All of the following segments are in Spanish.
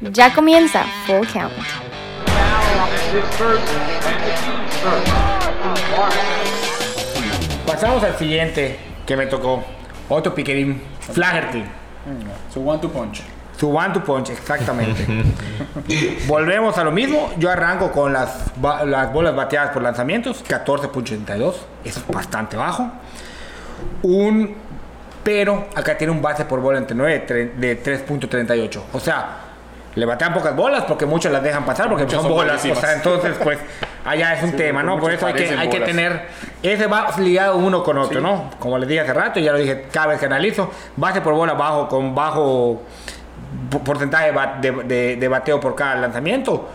Ya comienza Full Count. Pasamos al siguiente que me tocó. Otro piquerín. Flaherty. Su one to punch. Su one to punch, exactamente. Volvemos a lo mismo. Yo arranco con las, ba- las bolas bateadas por lanzamientos, 14.82. Eso es bastante bajo. Un. Pero acá tiene un base por bola entre 9 tre- de 3.38. O sea, le batean pocas bolas porque muchos las dejan pasar porque Muchas son son bolas. O sea, entonces, pues, allá es un Sí, tema, ¿no? Por eso hay que, hay que tener. Ese va ligado uno con otro, Sí. ¿no? Como les dije hace rato, ya lo dije cada vez que analizo. Base por bola bajo con bajo porcentaje de, de- bateo por cada lanzamiento,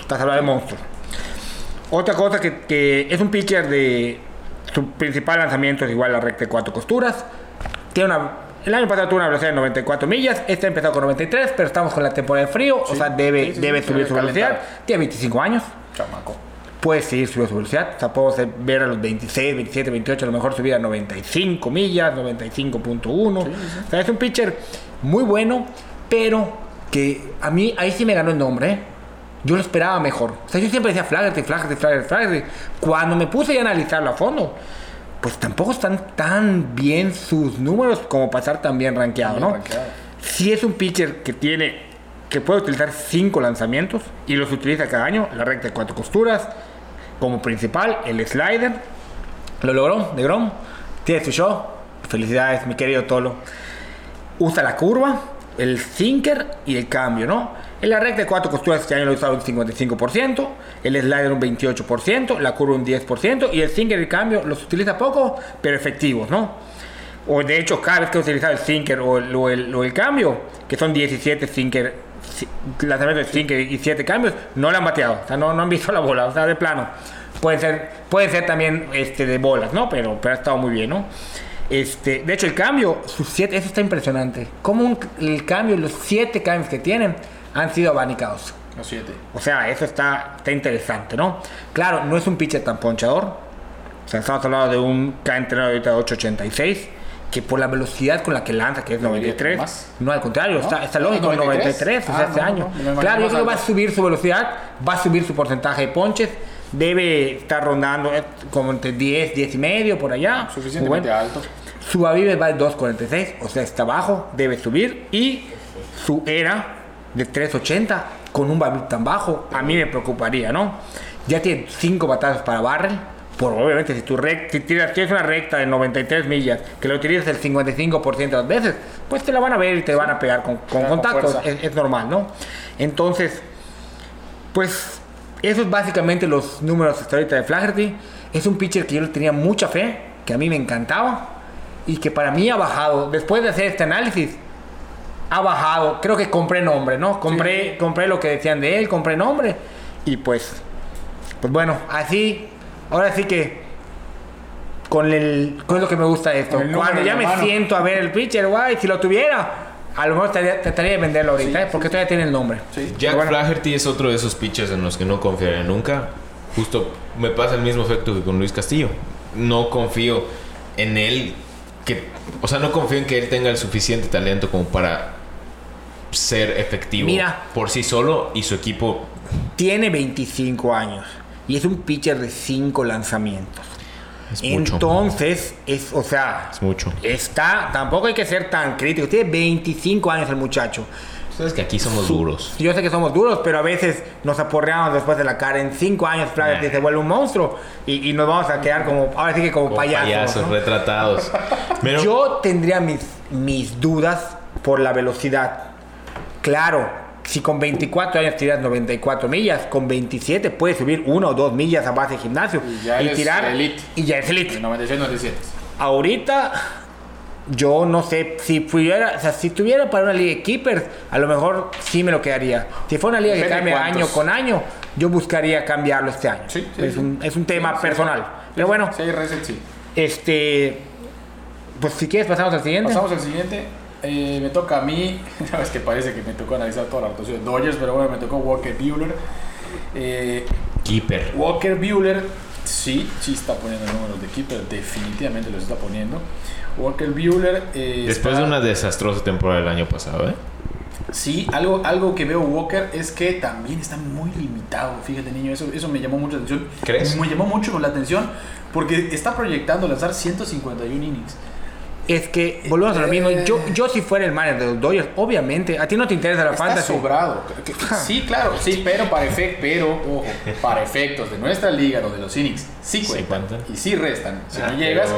estás hablando de monstruos. Otra cosa que, que es un pitcher de su principal lanzamiento es igual a la recta de cuatro costuras. Tiene una, el año pasado tuvo una velocidad de 94 millas, este ha empezado con 93, pero estamos con la temporada de frío, o sea, debe, sí, sí, debe sí, subir su velocidad. calentar. Tiene 25 años, Chamaco. puede seguir subiendo su velocidad. O sea, ser- ver a los 26, 27, 28, a lo mejor subir a 95 millas, 95.1. O sea, es un pitcher muy bueno, pero que a mí ahí sí me ganó el nombre. ¿eh? Yo lo esperaba mejor. O sea, yo siempre decía Flaherty, Flaherty, Flaherty, Flaherty. Cuando me puse a analizarlo a fondo, pues tampoco están tan bien sus números como para estar tan bien rankeado, ¿no? Si es un pitcher que tiene, que puede utilizar cinco lanzamientos y los utiliza cada año, la recta de cuatro costuras, como principal, el slider, lo logró, de Grom, tiene su show, felicidades mi querido Tolo, usa la curva, el sinker y el cambio, ¿no? En la recta de cuatro costuras este año lo usaba un 55%, el slider un 28%, la curva un 10% y el sinker el cambio los utiliza poco, pero efectivos, ¿no? O de hecho, cada vez que he utilizado el sinker o el, o el- o el cambio, que son 17 sinker, si- lanzamientos de sinker y 7 cambios, no le han bateado. O sea, no, no han visto la bola, o sea, de plano. Puede ser, puede ser también este, de bolas, ¿no? Pero, pero ha estado muy bien, ¿no? Este, de hecho, el cambio, sus 7, eso está impresionante. Como un- el cambio, los 7 cambios que tienen, han sido abanicados. Los siete. O sea, eso está, está interesante, ¿no? Claro, no es un pitcher tan ponchador. O sea, estamos hablando de un que ha entrenado ahorita de 886, que por la velocidad con la que lanza, que es Debería 93, tener más. no al contrario, está, está No, lógico, 93, 93, o sea, ah, este no, año. no, claro, yo creo que va a subir su velocidad, va a subir su porcentaje de ponches, debe estar rondando eh, como entre 10, 10 y medio, por allá. Muy Suficientemente bueno. alto. Su Avive va al 2.46, o sea, está bajo, debe subir. Y su era de 3.80 con un Avive tan bajo, a mí me preocuparía, ¿no? Ya tiene 5 batazos para barrel. Por obviamente, si tu rec- si tiras, tienes una recta de 93 millas que lo utilizas el 55% de las veces, pues te la van a ver y te van a pegar con, con con contacto. fuerza. Es, es normal, ¿no? Entonces, pues esos es básicamente los números hasta ahorita de Flaherty. Es un pitcher que yo le tenía mucha fe, que a mí me encantaba y que para mí ha bajado. Después de hacer este análisis, ha bajado. Creo que compré nombre, ¿no? Compré, compré lo que decían de él, compré nombre y pues, pues bueno, así, ahora sí que con el, con lo que me gusta de esto. Cuando ya me mano. siento a ver el pitcher, guay, si lo tuviera, a lo mejor trataría, de venderlo ahorita, Sí, ¿eh? porque todavía tiene el nombre. Sí. Jack Bueno. Flaherty es otro de esos pitchers en los que no confiaré nunca. Justo me pasa el mismo efecto que con Luis Castillo. No confío en él que, o sea, no confío en que él tenga el suficiente talento como para ser efectivo Mira. por sí solo y su equipo Tiene 25 años y es un pitcher de 5 lanzamientos. es mucho. Entonces, es, o sea, Es mucho. está, tampoco hay que ser tan crítico. Tiene 25 años el muchacho. Sabes que aquí somos duros. Yo sé que somos duros, pero a veces nos aporreamos después de la cara. En 5 años, Flaherty Nah. se vuelve un monstruo y, y nos vamos a quedar como, ahora sí que como, Como payasos. payasos ¿no? retratados. Pero Yo tendría mis, mis dudas por la velocidad. Claro, si con 24 años tiras 94 millas, con 27 puedes subir 1 o 2 millas a base de gimnasio Y ya eres tirar elite. y ya es elite. De 96, 97. Ahorita yo no sé si pudiera, o sea, si tuviera para una liga de keepers, a lo mejor sí me lo quedaría. Si fuera una liga que cambia año con año, yo buscaría cambiarlo este año. Sí, sí, es. Un, es un tema Sí, personal. Pero bueno, este pues si quieres pasamos al siguiente. Pasamos al siguiente. Eh, me toca a mí. es que parece que me tocó analizar toda la rotación de Dodgers, pero bueno, me tocó Walker Bueller. Eh, Keeper. Walker Bueller, sí, sí está poniendo números de keeper, definitivamente los está poniendo. Walker Bueller. eh, Después está- de una desastrosa temporada del año pasado, ¿eh? Sí, algo, algo que veo Walker es que también está muy limitado. Fíjate, niño, eso, eso me llamó mucho la atención. ¿Crees? Me llamó mucho la atención porque está proyectando lanzar 151 innings. Es que, volvemos a lo mismo. Yo, yo si fuera el manager de los Dodgers, obviamente, a ti no te interesa la Está fantasy. sobrado. Sí, claro, sí, pero para efectos, pero ojo, para efectos de nuestra liga, donde los innings sí Sí cuentan cuentan. y sí restan, si Ah, no llegas,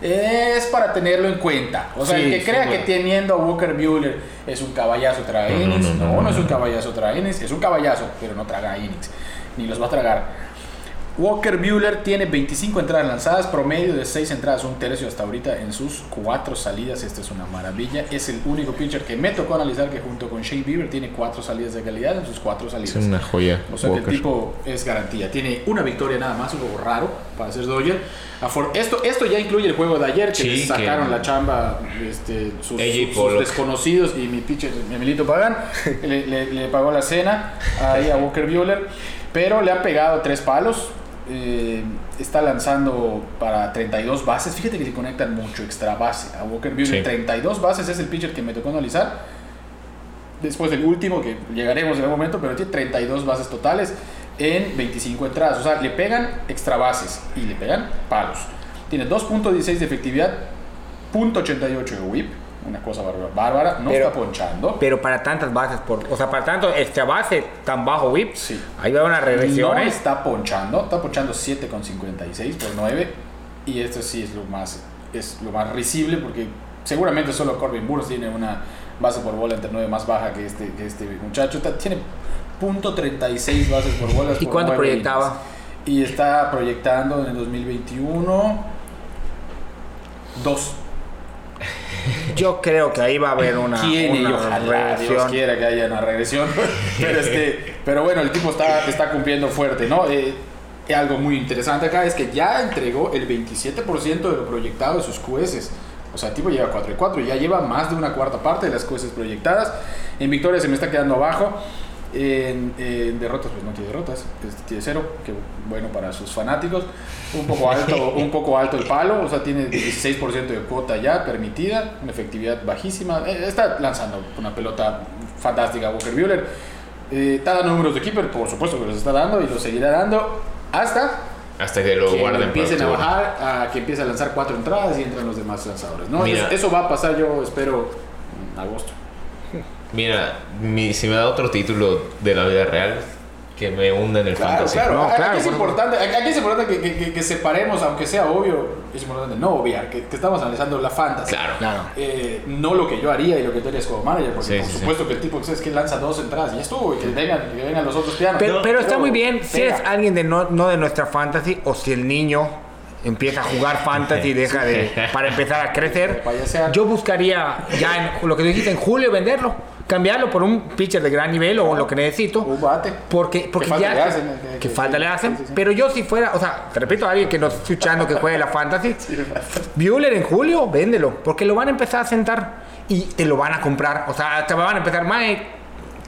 pero- es para tenerlo en cuenta. O sea, Sí, el que sí, crea bueno. que teniendo a Walker Buehler es un caballazo traga No, no, innings, no, no, no, no, es no, un caballazo traga innings, es un caballazo, pero no traga innings, ni los va a tragar. Walker Buehler tiene 25 entradas lanzadas, promedio de 6 entradas, un tercio hasta ahorita en sus 4 salidas. Esta es una maravilla. Es el único pitcher que me tocó analizar que junto con Shane Bieber tiene 4 salidas de calidad en sus 4 salidas. Es una joya. O sea que el Walker. tipo es garantía. Tiene una victoria nada más, algo raro para ser Dodger. Esto, esto ya incluye el juego de ayer, que Sí, les sacaron que- la chamba este, sus, sus- sus desconocidos y mi pitcher, mi Emilito Pagan, le, le- le pagó la cena ahí a Walker Buehler. Pero le ha pegado tres palos. Eh, está lanzando para 32 bases. Fíjate que le conectan mucho extra base a Walker Buehler. Sí. 32 bases es el pitcher que me tocó analizar después del último, que llegaremos en algún momento, pero tiene 32 bases totales en 25 entradas. O sea, le pegan extra bases y le pegan palos. Tiene 2.16 de efectividad, .88 de whip, una cosa bárbara, bárbara. no Pero- está ponchando. Pero para tantas bases, por, o sea, para tanto extra base tan bajo whip, Sí. ahí va una regresión. No ¿eh? está ponchando, está ponchando 7,56 por 9 y esto sí es lo más es lo más risible porque seguramente solo Corbin Burns tiene una base por bola entre 9 más baja que este, que este muchacho, tiene .36 bases por bola. ¿Y por cuánto proyectaba? Y está proyectando en el 2021 2. Yo creo que ahí va a haber una, una ojalá Dios regresión. quiera que haya una regresión. pero, este, pero bueno, el tipo está, está cumpliendo fuerte, ¿no? Eh, y algo muy interesante acá es que ya entregó el 27% de lo proyectado de sus QS. O sea, el tipo lleva 4 y 4 y ya lleva más de una cuarta parte de las QS proyectadas. En victorias se me está quedando abajo. En, en derrotas, pues no tiene derrotas, tiene cero, que bueno para sus fanáticos. Un poco alto, un poco alto el palo, o sea, tiene 16% de cuota ya permitida, una efectividad bajísima. Eh, está lanzando una pelota fantástica Walker Buehler. Eh, está dando números de keeper, por supuesto que los está dando y los seguirá dando hasta Hasta que lo que guarden empiecen a bajar, a que empiece a lanzar cuatro entradas y entran los demás lanzadores. ¿no? Mira. Entonces, eso va a pasar, yo espero, en agosto. Mira, mi- si me da otro título de la vida real, que me hunda en el Claro, fantasy. claro. No, Aquí claro, es por- importante, aquí es importante que, que- que- que separemos, aunque sea obvio, es importante no obviar, que, que estamos analizando la fantasy. Claro. Claro. Eh, no lo que yo haría y lo que tú harías como manager, porque Sí, por sí, sí. supuesto que el tipo que es que lanza dos entradas y ya estuvo, y que vengan, que vengan los otros pianos. Pero, pero está muy bien si pega. es alguien de no, no de nuestra fantasy o si el niño empieza a jugar fantasy y deja de para empezar a crecer. Yo buscaría ya en lo que tú dijiste en julio venderlo, cambiarlo por un pitcher de gran nivel o lo que necesito. Un bate. Porque, porque falta ya. le hacen, que, que que- falta le hacen. sí, sí. Pero yo si fuera, o sea, te repito a alguien que nos está escuchando que juegue la fantasy, Bueller en julio, véndelo. Porque lo van a empezar a sentar y te lo van a comprar. O sea, te van a empezar, Mike,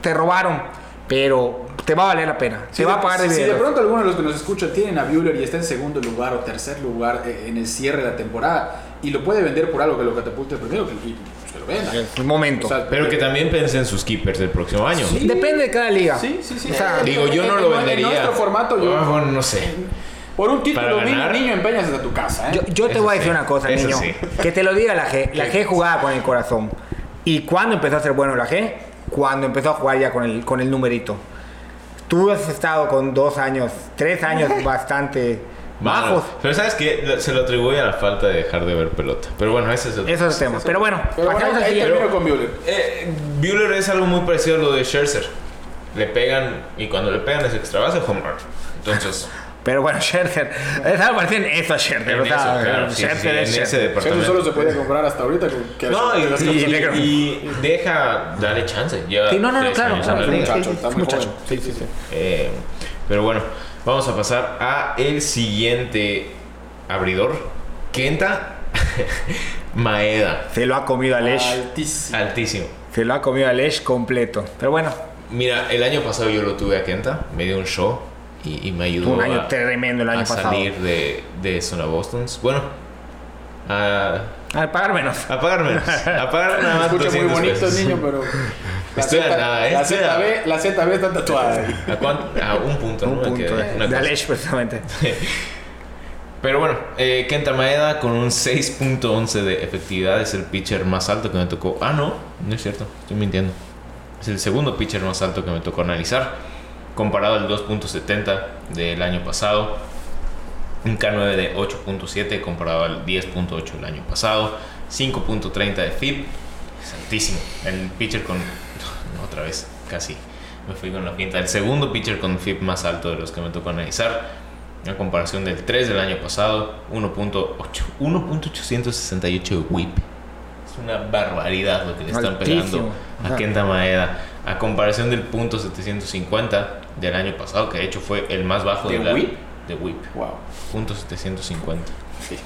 te robaron. Pero te va a valer la pena. Si Se va a de- pagar de si, si de pronto alguno de los que nos escuchan tienen a Bueller y está en segundo lugar o tercer lugar eh, en el cierre de la temporada y lo puede vender por algo que lo catapulte primero, que lo el momento. O sea, Pero que también piense en sus keepers del próximo año. Sí. Depende de cada liga. Sí, sí, sí. O sea, Digo, yo no lo en- vendería. En nuestro formato, yo. Ah, bueno, no sé. Por un título, niño, niño, empeñas hasta tu casa, ¿eh? Yo, yo te Eso voy a decir sí, una cosa, eso niño. sí. Que te lo diga la G. La G jugaba con el corazón. ¿Y cuándo empezó a ser bueno la G? Cuando empezó a jugar ya con el, con el numerito. Tú has estado con dos años, tres años bastante Pero sabes que se lo atribuye a la falta de dejar de ver pelota. Pero bueno, ese es el. Eso es el tema. Pero bueno, Pero bueno, ahí termino con Bueller. Eh, Bueller es algo muy parecido a lo de Scherzer. Le pegan y cuando le pegan es extra base home run. Entonces, Pero bueno, Scherzer. Es algo parecido en eso, Scherzer. en o sea, eso, claro, sí, sí, Scherzer en es ese Scherzer. Eso departamento. solo se puede comprar hasta ahorita. con- que No, y, y- y deja, dale chance. Ya Sí, no, no, no, claro, claro, muchacho, está sí, muy muchacho. joven. Sí, sí, sí. Eh, pero bueno, vamos a pasar a el siguiente abridor. Kenta Maeda. Se lo ha comido a Lesh. Altísimo. Altísimo. Se lo ha comido a Lesh completo. Pero bueno, Mira, el año pasado yo lo tuve a Kenta, me dio un show y, y me ayudó fue un año a, tremendo el año a pasado. salir de, de zona Bostons. Bueno, a, Al pagar menos. a pagar menos. A pagar nada más Escucha muy 200 bonito el pesos. niño, pero. La Estoy a Z- nada, ¿eh? La a- ZB, la ZB está tatuada. ahí. ¿A cuánto? A un punto, Un punto una de precisamente. Pero bueno, eh, Kenta Maeda con un 6.11 de efectividad es el pitcher más alto que me tocó. Ah, no, no es cierto, estoy mintiendo. Es el segundo pitcher más alto que me tocó analizar, comparado al 2.70 del año pasado. Un K9 de 8.7 comparado al 10.8 del año pasado. 5.30 de FIP. Es altísimo. El pitcher con... Otra vez, casi. Me fui con la pinta. El segundo pitcher con FIP más alto de los que me tocó analizar. En comparación del 3 del año pasado. 1.8 1.868 de WHIP. Es una barbaridad lo que le están Altísimo. pegando a. Kenta Maeda. A comparación del punto 750 del año pasado, que de hecho fue el más bajo ¿De la- whip? De whip. Wow. Punto 750. Sí.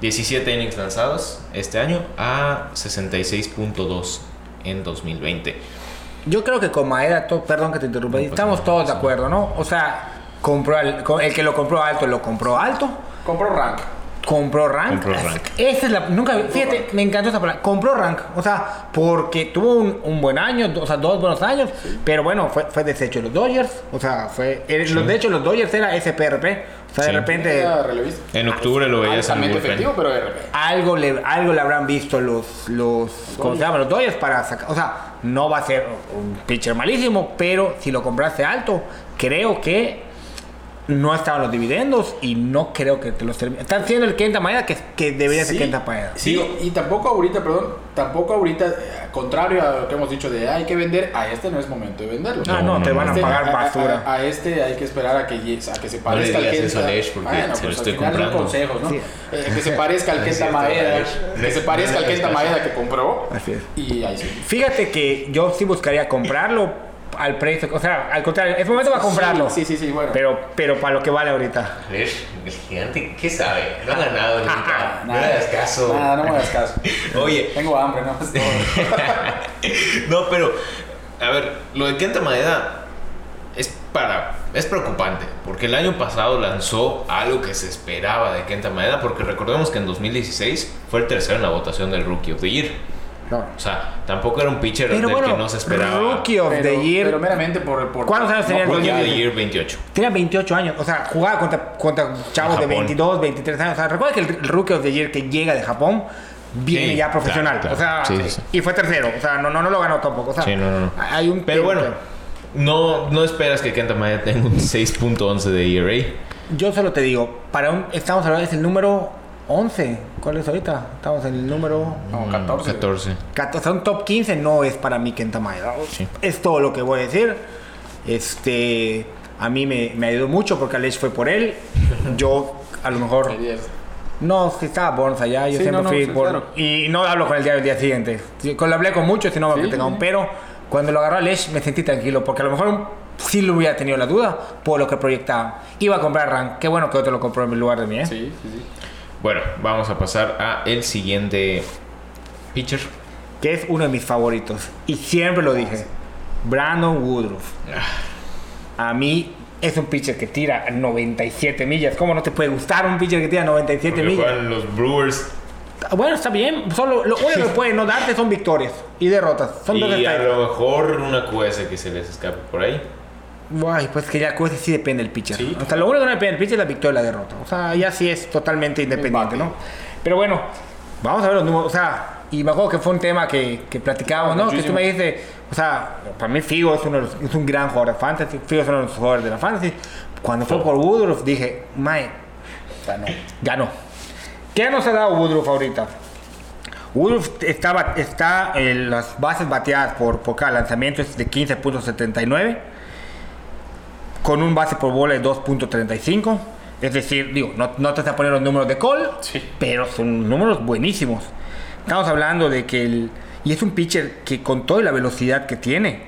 17 innings lanzados este año a 66.2 en 2020. Yo creo que con Maeda, to- perdón que te interrumpa, estamos todos de acuerdo, ¿no? O sea, compró co- el que lo compró alto, lo compró alto. Compró rank. Compró rank. Compró rank. Esa es la. Nunca. Fíjate, rank. me encantó esa palabra. Compró rank. O sea, porque tuvo un, un buen año, o sea, dos buenos años. Pero bueno, fue, fue deshecho de los Dodgers. O sea, fue. eh, los- de hecho, los Dodgers era SPRP. O sea, de repente. Era. En octubre lo veías en efectivo, pero RP. Algo le, algo le habrán visto los, los, ¿cómo se llama? Los Dodgers para sacar, o sea, no va a ser un pitcher malísimo, pero si lo compraste alto, creo que no estaban los dividendos y no creo que te los termine. Están siendo el Kenta Maeda que, que debería ser Sí, Kenta Maeda. Sí, y tampoco ahorita, perdón, tampoco ahorita, eh, contrario a lo que hemos dicho de hay que vender, a este no es momento de venderlo. Ah, no, No, te no, van a Este, pagar basura. A, a este hay que esperar a que, a que se parezca al Kenta. pues, estoy al final son comprando. consejos, ¿no? Sí. Eh, que se parezca al No Kenta Maeda, que se No, parezca no al Kenta. Maeda que compró. Así es. Y ahí sí. Fíjate que yo sí buscaría comprarlo al precio, o sea, al contrario, es momento para comprarlo. Sí, sí, sí, bueno. Pero, pero para lo que vale ahorita. Lesh, el gigante, ¿qué sabe? No ha ganado nunca. no le Nada, hagas caso. Nada, no me hagas caso. Oye, Tengo hambre, ¿no? No, pero, a ver, lo de Kenta Maeda es para. Es preocupante, porque el año pasado lanzó algo que se esperaba de Kenta Maeda, porque recordemos que en 2016 fue el tercero en la votación del Rookie of the Year. No. O sea, tampoco era un pitcher Pero del bueno, que no se esperaba. Rookie of pero, the Year. pero meramente por, por ¿Cuántos años tenía el por- Rookie of the 2016? Year 28. Tenía 28 años, o sea, jugaba contra, contra chavos de Japón. 22, 23 años. O sea, recuerda que el Rookie of the Year que llega de Japón viene Sí, ya profesional. claro, O sea. Sí, sí, y fue tercero. O sea, no, no, no lo ganó tampoco. O sea, Sí, no, no, no. hay un Pero bueno, no, no esperas que Kenta Maeda tenga un 6.11 de ERA. Yo solo te digo, para un, estamos hablando, es el número 11. ¿Cuál es ahorita? Estamos en el número No, 14. 14. 14. O sea, un top 15 no es para mí Kenta Maeda. Sí. Es todo lo que voy a decir. Este, a mí me, me ayudó mucho porque Alex fue por él. Yo, a lo mejor. No, estaba Burns allá, yo Sí, siempre no, no, fui sí, por... claro. Y no hablo con el diario el día siguiente. Con- Lo hablé con muchos y no me Sí, tenga un pero. Cuando lo agarró a Lesh me sentí tranquilo, porque a lo mejor sí lo hubiera tenido la duda por lo que proyectaba. Iba a comprar Rank, qué bueno que otro lo compró en lugar de mí, ¿eh? Sí, sí, sí. Bueno, vamos a pasar a el siguiente pitcher. Que es uno de mis favoritos. Y siempre lo dije. Brandon Woodruff. A mí es un pitcher que tira a 97 millas. ¿Cómo no te puede gustar un pitcher que tira a 97 Porque millas? los Brewers Bueno, está bien. Solo lo único que puede no darte son victorias y derrotas. Son dos y a estadísticas. lo mejor una QS que se les escape por ahí. Ay, pues que ya cosa sí depende del pitcher. Sí. O sea, lo único que no depende del pitcher es la victoria y la derrota. O sea, ya sí es totalmente independiente, ¿no? Pero bueno, vamos a ver los números. O sea, y me acuerdo que fue un tema que, que platicábamos, ¿no? Que tú Muchísimo. me dices, o sea, para mí Figo es, uno de los- es un gran jugador de fantasy. Figo es uno de los jugadores de la fantasy. Cuando fue por Woodruff dije, Mae, Ganó. ganó. ¿Qué nos ha dado Woodruff ahorita? Woodruff estaba, está en las bases bateadas por, por cada lanzamiento es de 15.79 con un base por bola de 2.35 es decir, digo, no, no te está poniendo los números de Cole, Sí. pero son números buenísimos. Estamos hablando de que el... Y es un pitcher que con toda la velocidad que tiene,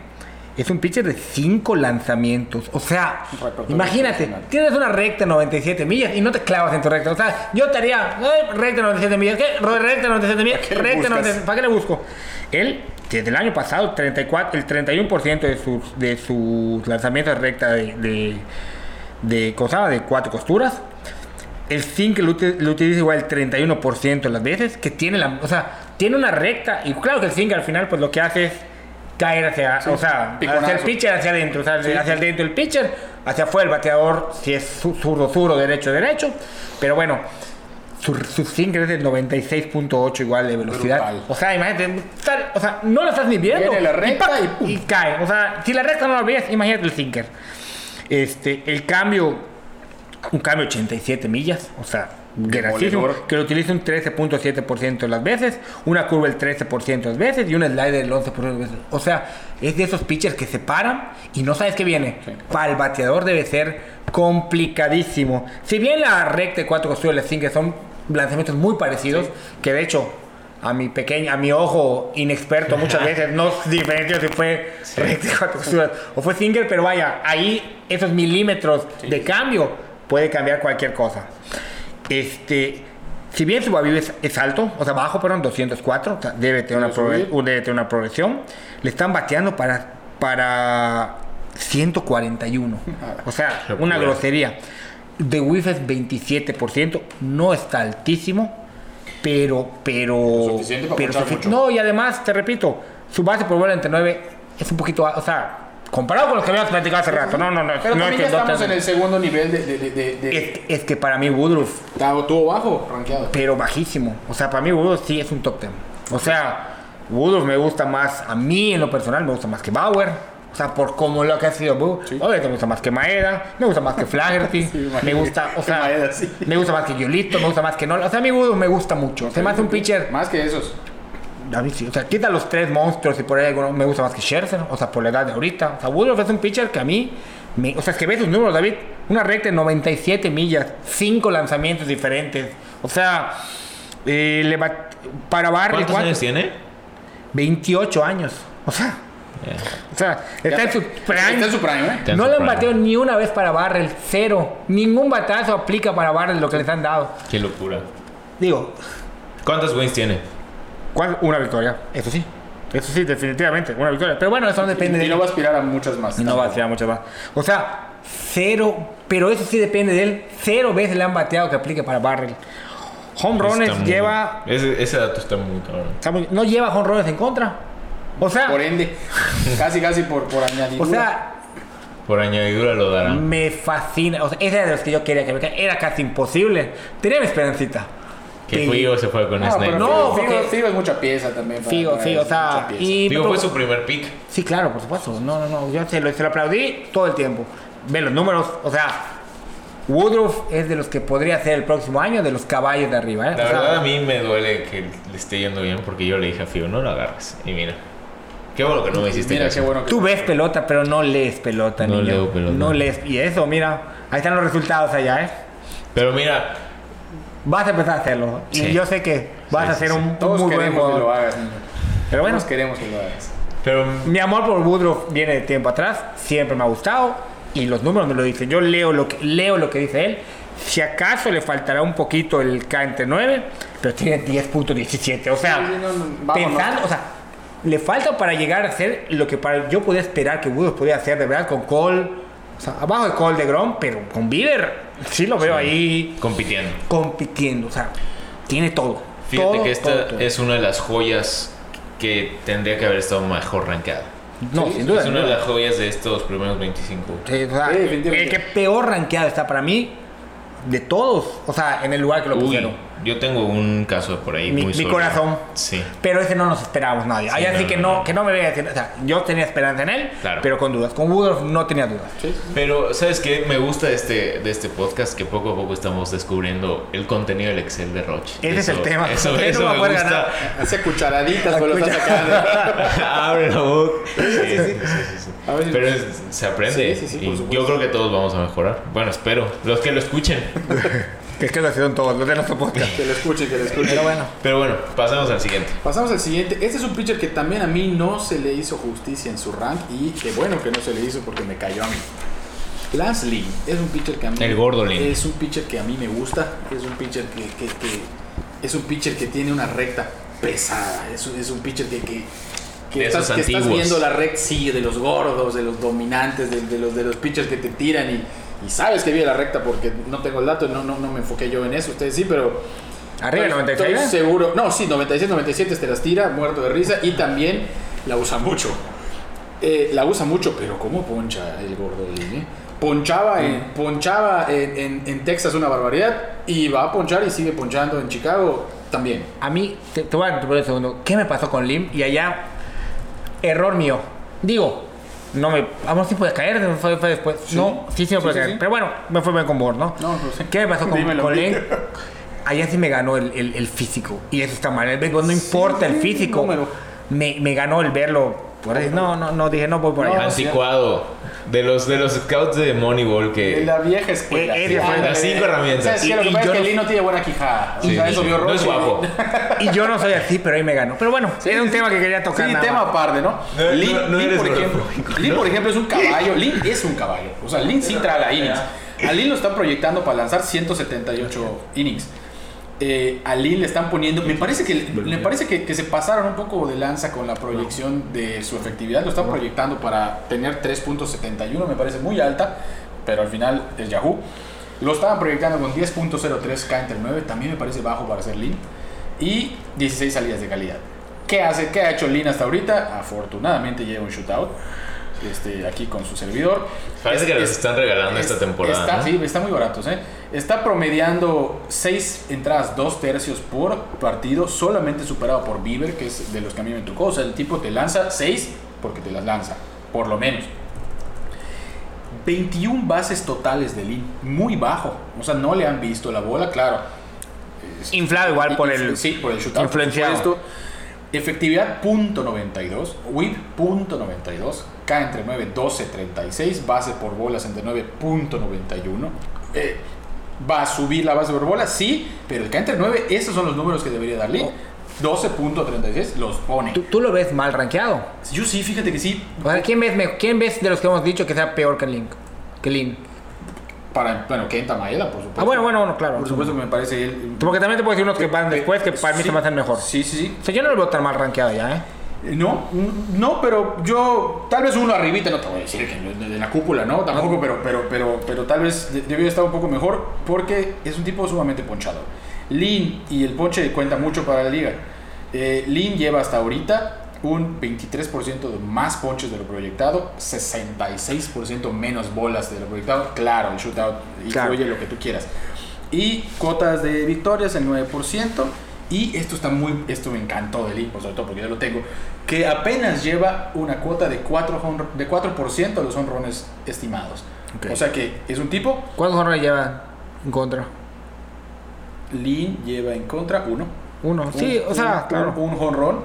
es un pitcher de 5 lanzamientos. O sea, imagínate, tienes una recta de 97 millas y no te clavas en tu recta. O sea, yo te haría eh, recta de 97 millas. ¿Qué? Recta de 97 millas. le Recta de buscas? 97 ¿Para qué le busco? Él, desde el año pasado, 34, el 31% de sus, de sus lanzamientos recta de, de, de, ¿cómo se llama? de cuatro costuras. El zinc lo, lo utiliza igual el 31% de las veces, que tiene la, o sea, tiene una recta, y claro que el zinc al final pues lo que hace es caer hacia, o sea, hacia el pitcher, hacia adentro, o sea, hacia adentro el pitcher, hacia afuera el bateador, si es zu- zurdo, zurdo, derecho, derecho. Pero bueno, su, su sinker es del 96.8 igual de velocidad. Brutal. O sea, imagínate, tal- o sea, no lo estás ni viendo. Viene la recta ¡pac! y cae. O sea, si la recta no la ves, imagínate el sinker. Este, el cambio, un cambio 87 millas, o sea, Demoledor. que lo utiliza un 13.7% de las veces, una curva el 13% de las veces y un slider el 11% de las veces. O sea, es de esos pitchers que se paran y no sabes qué viene. Para el bateador debe ser complicadísimo. Si bien la recta de cuatro costuras y la sinker son lanzamientos muy parecidos, que de hecho a mi pequeño, a mi ojo inexperto muchas veces no diferencio si fue recta de o fue sinker, pero vaya, ahí esos milímetros de cambio puede cambiar cualquier cosa. Este, si bien su BABIP es, es alto, o sea, bajo, perdón, 204, o sea, debe tener, una Debe tener progresión, le están bateando para, para 141. O sea, una grosería. De whiff es 27%, no está altísimo, pero, pero, Suficiente para pero ponchar sufi- mucho. no, y además, te repito, su base por bola entre 9 es un poquito, o sea, comparado con los que habíamos platicado hace rato, no, no, no. Pero no también es ya que no estamos en el segundo nivel de... de, de, de- de- es, es que para mí Woodruff Estuvo bajo, rankeado. pero bajísimo. O sea, para mí Woodruff sí es un top 10. O sea, Woodruff me gusta más, a mí en lo personal me gusta más que Bauer. O sea, por como lo que ha sido Woodruff. Obviamente me gusta más que Maeda, me gusta más que Flaherty, Sí, me gusta, o sea, Maeda, sí. me gusta más que Giolito, me gusta más que Nola. O sea, a mí Woodruff me gusta mucho. Se me hace un pitcher, Más que esos. A mí sí, o sea, quita los tres monstruos y por ahí alguno me gusta más que Scherzer, o sea, por la edad de ahorita. O sea, Woodruff es un pitcher que a mí, me- o sea, es que ves sus números, David, una recta de 97 millas, cinco lanzamientos diferentes. O sea, eh, le bat- para Barry, ¿Cuántos ¿cuánto? años tiene? 28 años. O sea, o sea, está en su prime. Está en su prime, ¿eh? No le han bateado ni una vez para Barrel, cero. Ningún batazo aplica para Barrel lo que les han dado. Qué locura. Digo, ¿Cuántos wins tiene? ¿Cuál? Una victoria, eso sí. Eso sí, definitivamente, una victoria. Pero bueno, eso no depende de Y no va a aspirar a muchas más. No va a tirar muchas más. O sea, cero, pero eso sí depende de él. Cero veces le han bateado que aplique para Barrel. Home runs muy- lleva. Ese, ese dato está muy cabrón. está muy- no lleva home runs en contra. O sea, Por ende. casi, casi por, por añadidura. o sea, Por añadidura lo darán. me fascina. O sea, esa era de los que yo quería que me caiga. Era casi imposible. Tenía mi esperancita. Que Sí. Figo se fue con no, Snake. pero No, Figo, porque- Figo- Figo es mucha pieza también. para- Figo, Figo, o sea, y Figo pero- fue su primer pick. Sí, claro, por supuesto. No, no, no. Yo se lo, se lo aplaudí todo el tiempo. Ve los números, o sea, Woodruff es de los que podría ser el próximo año de los caballos de arriba. ¿eh? La O sea, verdad a mí me duele que le esté yendo bien porque yo le dije a Figo, no lo agarres. Y mira. Qué bueno que no me hiciste Mira caso. qué bueno que Tú ves pelota, pero no lees pelota, No niño. leo pelota. No lees. Y eso, mira, ahí están los resultados allá, ¿eh? Pero mira, Vas a empezar a hacerlo. Y Sí. yo sé que vas Sí, a ser sí. un, Todos muy buen queremos que lo jugador. hagas, niño. Pero bueno, Todos queremos que lo hagas. pero mi amor por Woodruff viene de tiempo atrás. Siempre me ha gustado. Y los números me lo dicen. Yo leo lo que, leo lo que dice él. Si acaso le faltará un poquito el K entre 9, pero tiene 10.17. O sea, Sí, no, pensando, o sea, le falta para llegar a ser lo que para, yo podía esperar que Woodruff podía hacer de verdad con Cole. O sea, abajo de Cole de Grom, pero con Bieber sí lo veo ahí compitiendo. compitiendo. O sea, tiene todo. Fíjate Todo, que esta todo, todo. es una de las joyas que tendría que haber estado mejor rankeada. No, Sí, sin duda. Es una de las joyas de estos primeros 25. Sí, o sea, el que peor rankeado está para mí de todos. O sea, en el lugar que lo Uy, pusieron. Yo tengo un caso por ahí Mi- muy mi corazón. Sí. Pero ese no nos esperábamos nadie. Ahí Sí, así no, que no, no, que no me vea decir. O sea, yo tenía esperanza en él, Claro. pero con dudas. Con Woodruff no tenía dudas. Pero, ¿sabes qué? Me gusta de este, de este podcast que poco a poco estamos descubriendo el contenido del Excel de Roche. Ese es el tema. Eso, eso no me puede gusta. ganar. Hace cucharaditas, lo está sacando. Abre la boca. Sí, sí, sí, sí, sí. A Pero es- se aprende. Sí, sí, sí, y yo creo que todos vamos a mejorar. Bueno, espero. Los que lo escuchen. Que es que lo hicieron todos, los de nuestro podcast. Que lo escuche, que lo escuche. Pero bueno. Pero bueno, pasamos al siguiente. Pasamos al siguiente. Este es un pitcher que también a mí no se le hizo justicia en su rank y qué bueno que no se le hizo porque me cayó a mí. Lance Lee es un pitcher que a mí El gordo Lee. es un pitcher que a mí me gusta, es un pitcher que, que- que- es un pitcher que tiene una recta pesada, es un, es un pitcher que, que, que estás, que viendo la recta sí, de los gordos, de los dominantes, de, de los de los pitchers que te tiran y, y sabes que viene la recta porque no tengo el dato, no, no, no me enfoqué yo en eso, ustedes sí, pero Arriba el Estoy- 96. Estoy seguro. No, sí, 96, 97 te las tira, muerto de risa. Y también la usa mucho. Eh, la usa mucho, pero ¿cómo poncha el gordo eh? Ponchaba, en, ponchaba en, en- en Texas una barbaridad y va a ponchar y sigue ponchando en Chicago también. A mí, te, te voy a un segundo. ¿Qué me pasó con Lim? Y allá, error mío. Digo, no me. Vamos, sí puede caer, fue, fue después. Sí. No, sí, sí me puede sí, caer. sí. Pero bueno, me fue bien con Bord, ¿no? No, no sé. ¿Qué me pasó con, Dímelo con a mí. Lim? Allá sí me ganó el, el- el físico. Y eso está mal. El béisbol no importa el físico. Me, me ganó el verlo. Por ahí. No, no, no, dije, no voy por No, allá. Anticuado. De los, de los scouts de Moneyball De que. la vieja escuela. Eh, eh, Sí, de ándale. las cinco herramientas. ¿Sabes qué? Lo que Y- y pasa yo es que no- Lin no tiene buena quijada. Sí, o sea, sí, eso sí. vio No es guapo. Y yo no soy así, pero ahí me ganó. Pero bueno, era un tema que quería tocar. Sí, nada tema aparte, ¿no? No, Lin, no, eres por ejemplo, Lin, por ejemplo, es un caballo. Lin es un caballo. O sea, Lin sí traga innings. A Lin lo están proyectando para lanzar 178 innings. Eh, a Lin le están poniendo. Me parece que me parece que, que se pasaron un poco de lanza con la proyección de su efectividad. Lo están proyectando para tener 3.71, me parece muy alta, pero al final es Yahoo. Lo estaban proyectando con 10.03 K entre 9, también me parece bajo para ser Lin. Y 16 salidas de calidad. ¿Qué, hace, ¿Qué ha hecho Lin hasta ahorita? Afortunadamente lleva un shootout. Este, aquí con su servidor. Parece que Es- los están regalando esta temporada. Está, ¿no? Sí, están muy baratos. ¿eh? Está promediando 6 entradas, 2 tercios por partido, solamente superado por Bieber, que es de los que a mí me tocó. O sea, el tipo te lanza 6 porque te las lanza, por lo menos. 21 bases totales de Lin, muy bajo. O sea, no le han visto la bola, claro. Inflado igual por el. Sí, por el shootout. influenciado. Efectividad .92, whip .92, K entre 9, 12, 36, base por bolas entre 9, .91. Eh, ¿Va a subir la base por bolas? Sí, pero el K entre 9, esos son los números que debería darle. 12.36 los pone. ¿Tú, tú lo ves mal rankeado. Yo sí, fíjate que sí. O sea, ¿quién ves, ¿quién ves de los que hemos dicho que sea peor que Link? Que Lin. Para, bueno, Kenta Maeda, por supuesto. Ah, bueno, bueno, bueno, claro. Por supuesto que me parece él. Porque también te puedo decir unos que van después que para mí Sí. se me hacen mejor. Sí, sí, sí. O sea, yo no lo veo tan mal rankeado ya, ¿eh? No, no, pero yo tal vez uno arribita, no te voy a decir que de, la cúpula, ¿no? Tampoco, pero, pero, pero, pero tal vez de- debió estar un poco mejor porque es un tipo sumamente ponchado. Lin y el ponche cuenta mucho para la liga. Eh, Lin lleva hasta ahorita un 23% de más ponches de lo proyectado, 66% menos bolas de lo proyectado. Claro, el shootout Claro. influye lo que tú quieras. Y cotas de victorias, el 9%. Y esto está muy, esto me encantó de Limpo, sobre todo porque yo lo tengo, que apenas lleva una cuota de 4%, hon- de 4 de los honrones estimados. O sea que es un tipo, ¿Cuántos honrones lleva en contra? Lin lleva en contra uno. Uno. Sí, Un- o sea, un, claro. un, jonrón.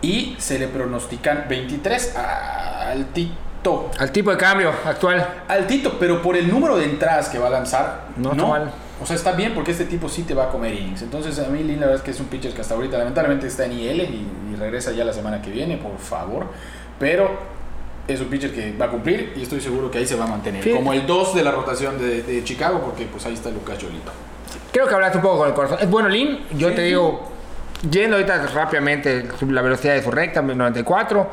Y se le pronostican 23 altito. Al tipo de cambio actual. Altito, pero por el número de entradas que va a lanzar, No no. mal. O sea, está bien porque este tipo sí te va a comer innings. Entonces, a mí Lin, la verdad es que es un pitcher que hasta ahorita lamentablemente está en IL y, y regresa ya la semana que viene, por favor. Pero es un pitcher que va a cumplir y estoy seguro que ahí se va a mantener. Como el 2 de la rotación de, de Chicago, porque pues ahí está Lucas Yolito. Creo que hablaste un poco con el corazón. Es bueno, Lin. Yo Sí. te digo, yendo ahorita rápidamente la velocidad de su recta, 94.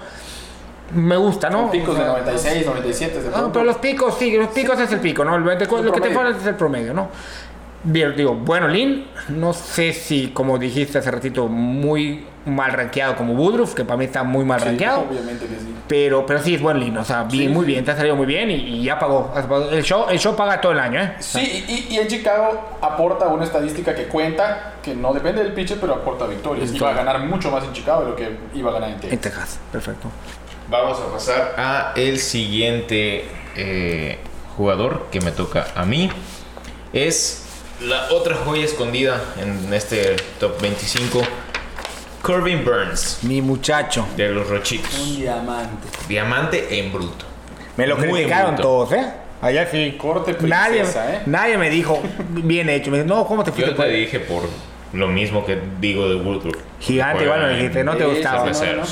Me gusta, ¿no? Son picos O sea, de 96, 97. de No, pero los picos, sí, los picos es el pico, ¿no? El 24, El lo que te falta es el promedio, ¿no? Bien, digo, bueno, Lin, no sé si, como dijiste hace ratito, muy mal rankeado como Woodruff, que para mí está muy mal Sí, rankeado. Obviamente que sí. Pero, pero sí es buen Lin, o sea, bien, Sí, muy sí. bien, te ha salido muy bien y, y ya pagó. El show, el show paga todo el año, ¿eh? Sí, y, y en Chicago aporta una estadística que cuenta, que no depende del pitcher, pero aporta victorias. Iba a ganar mucho más en Chicago de lo que iba a ganar en En Texas. Texas, perfecto. Vamos a pasar a el siguiente eh, jugador que me toca a mí. Es la otra joya escondida en este top 25. Corbin Burns, Mi muchacho. de los Rochitos. diamante. Diamante en bruto. Me lo Muy criticaron todos, ¿eh? Allá sí. Corte nadie, princesa, ¿eh? nadie me dijo, bien hecho. Me dijo, no, ¿cómo te fuiste Yo por te dije por lo mismo que digo de Woodruff. Gigante, Juega igual me dijiste, no te gustaba.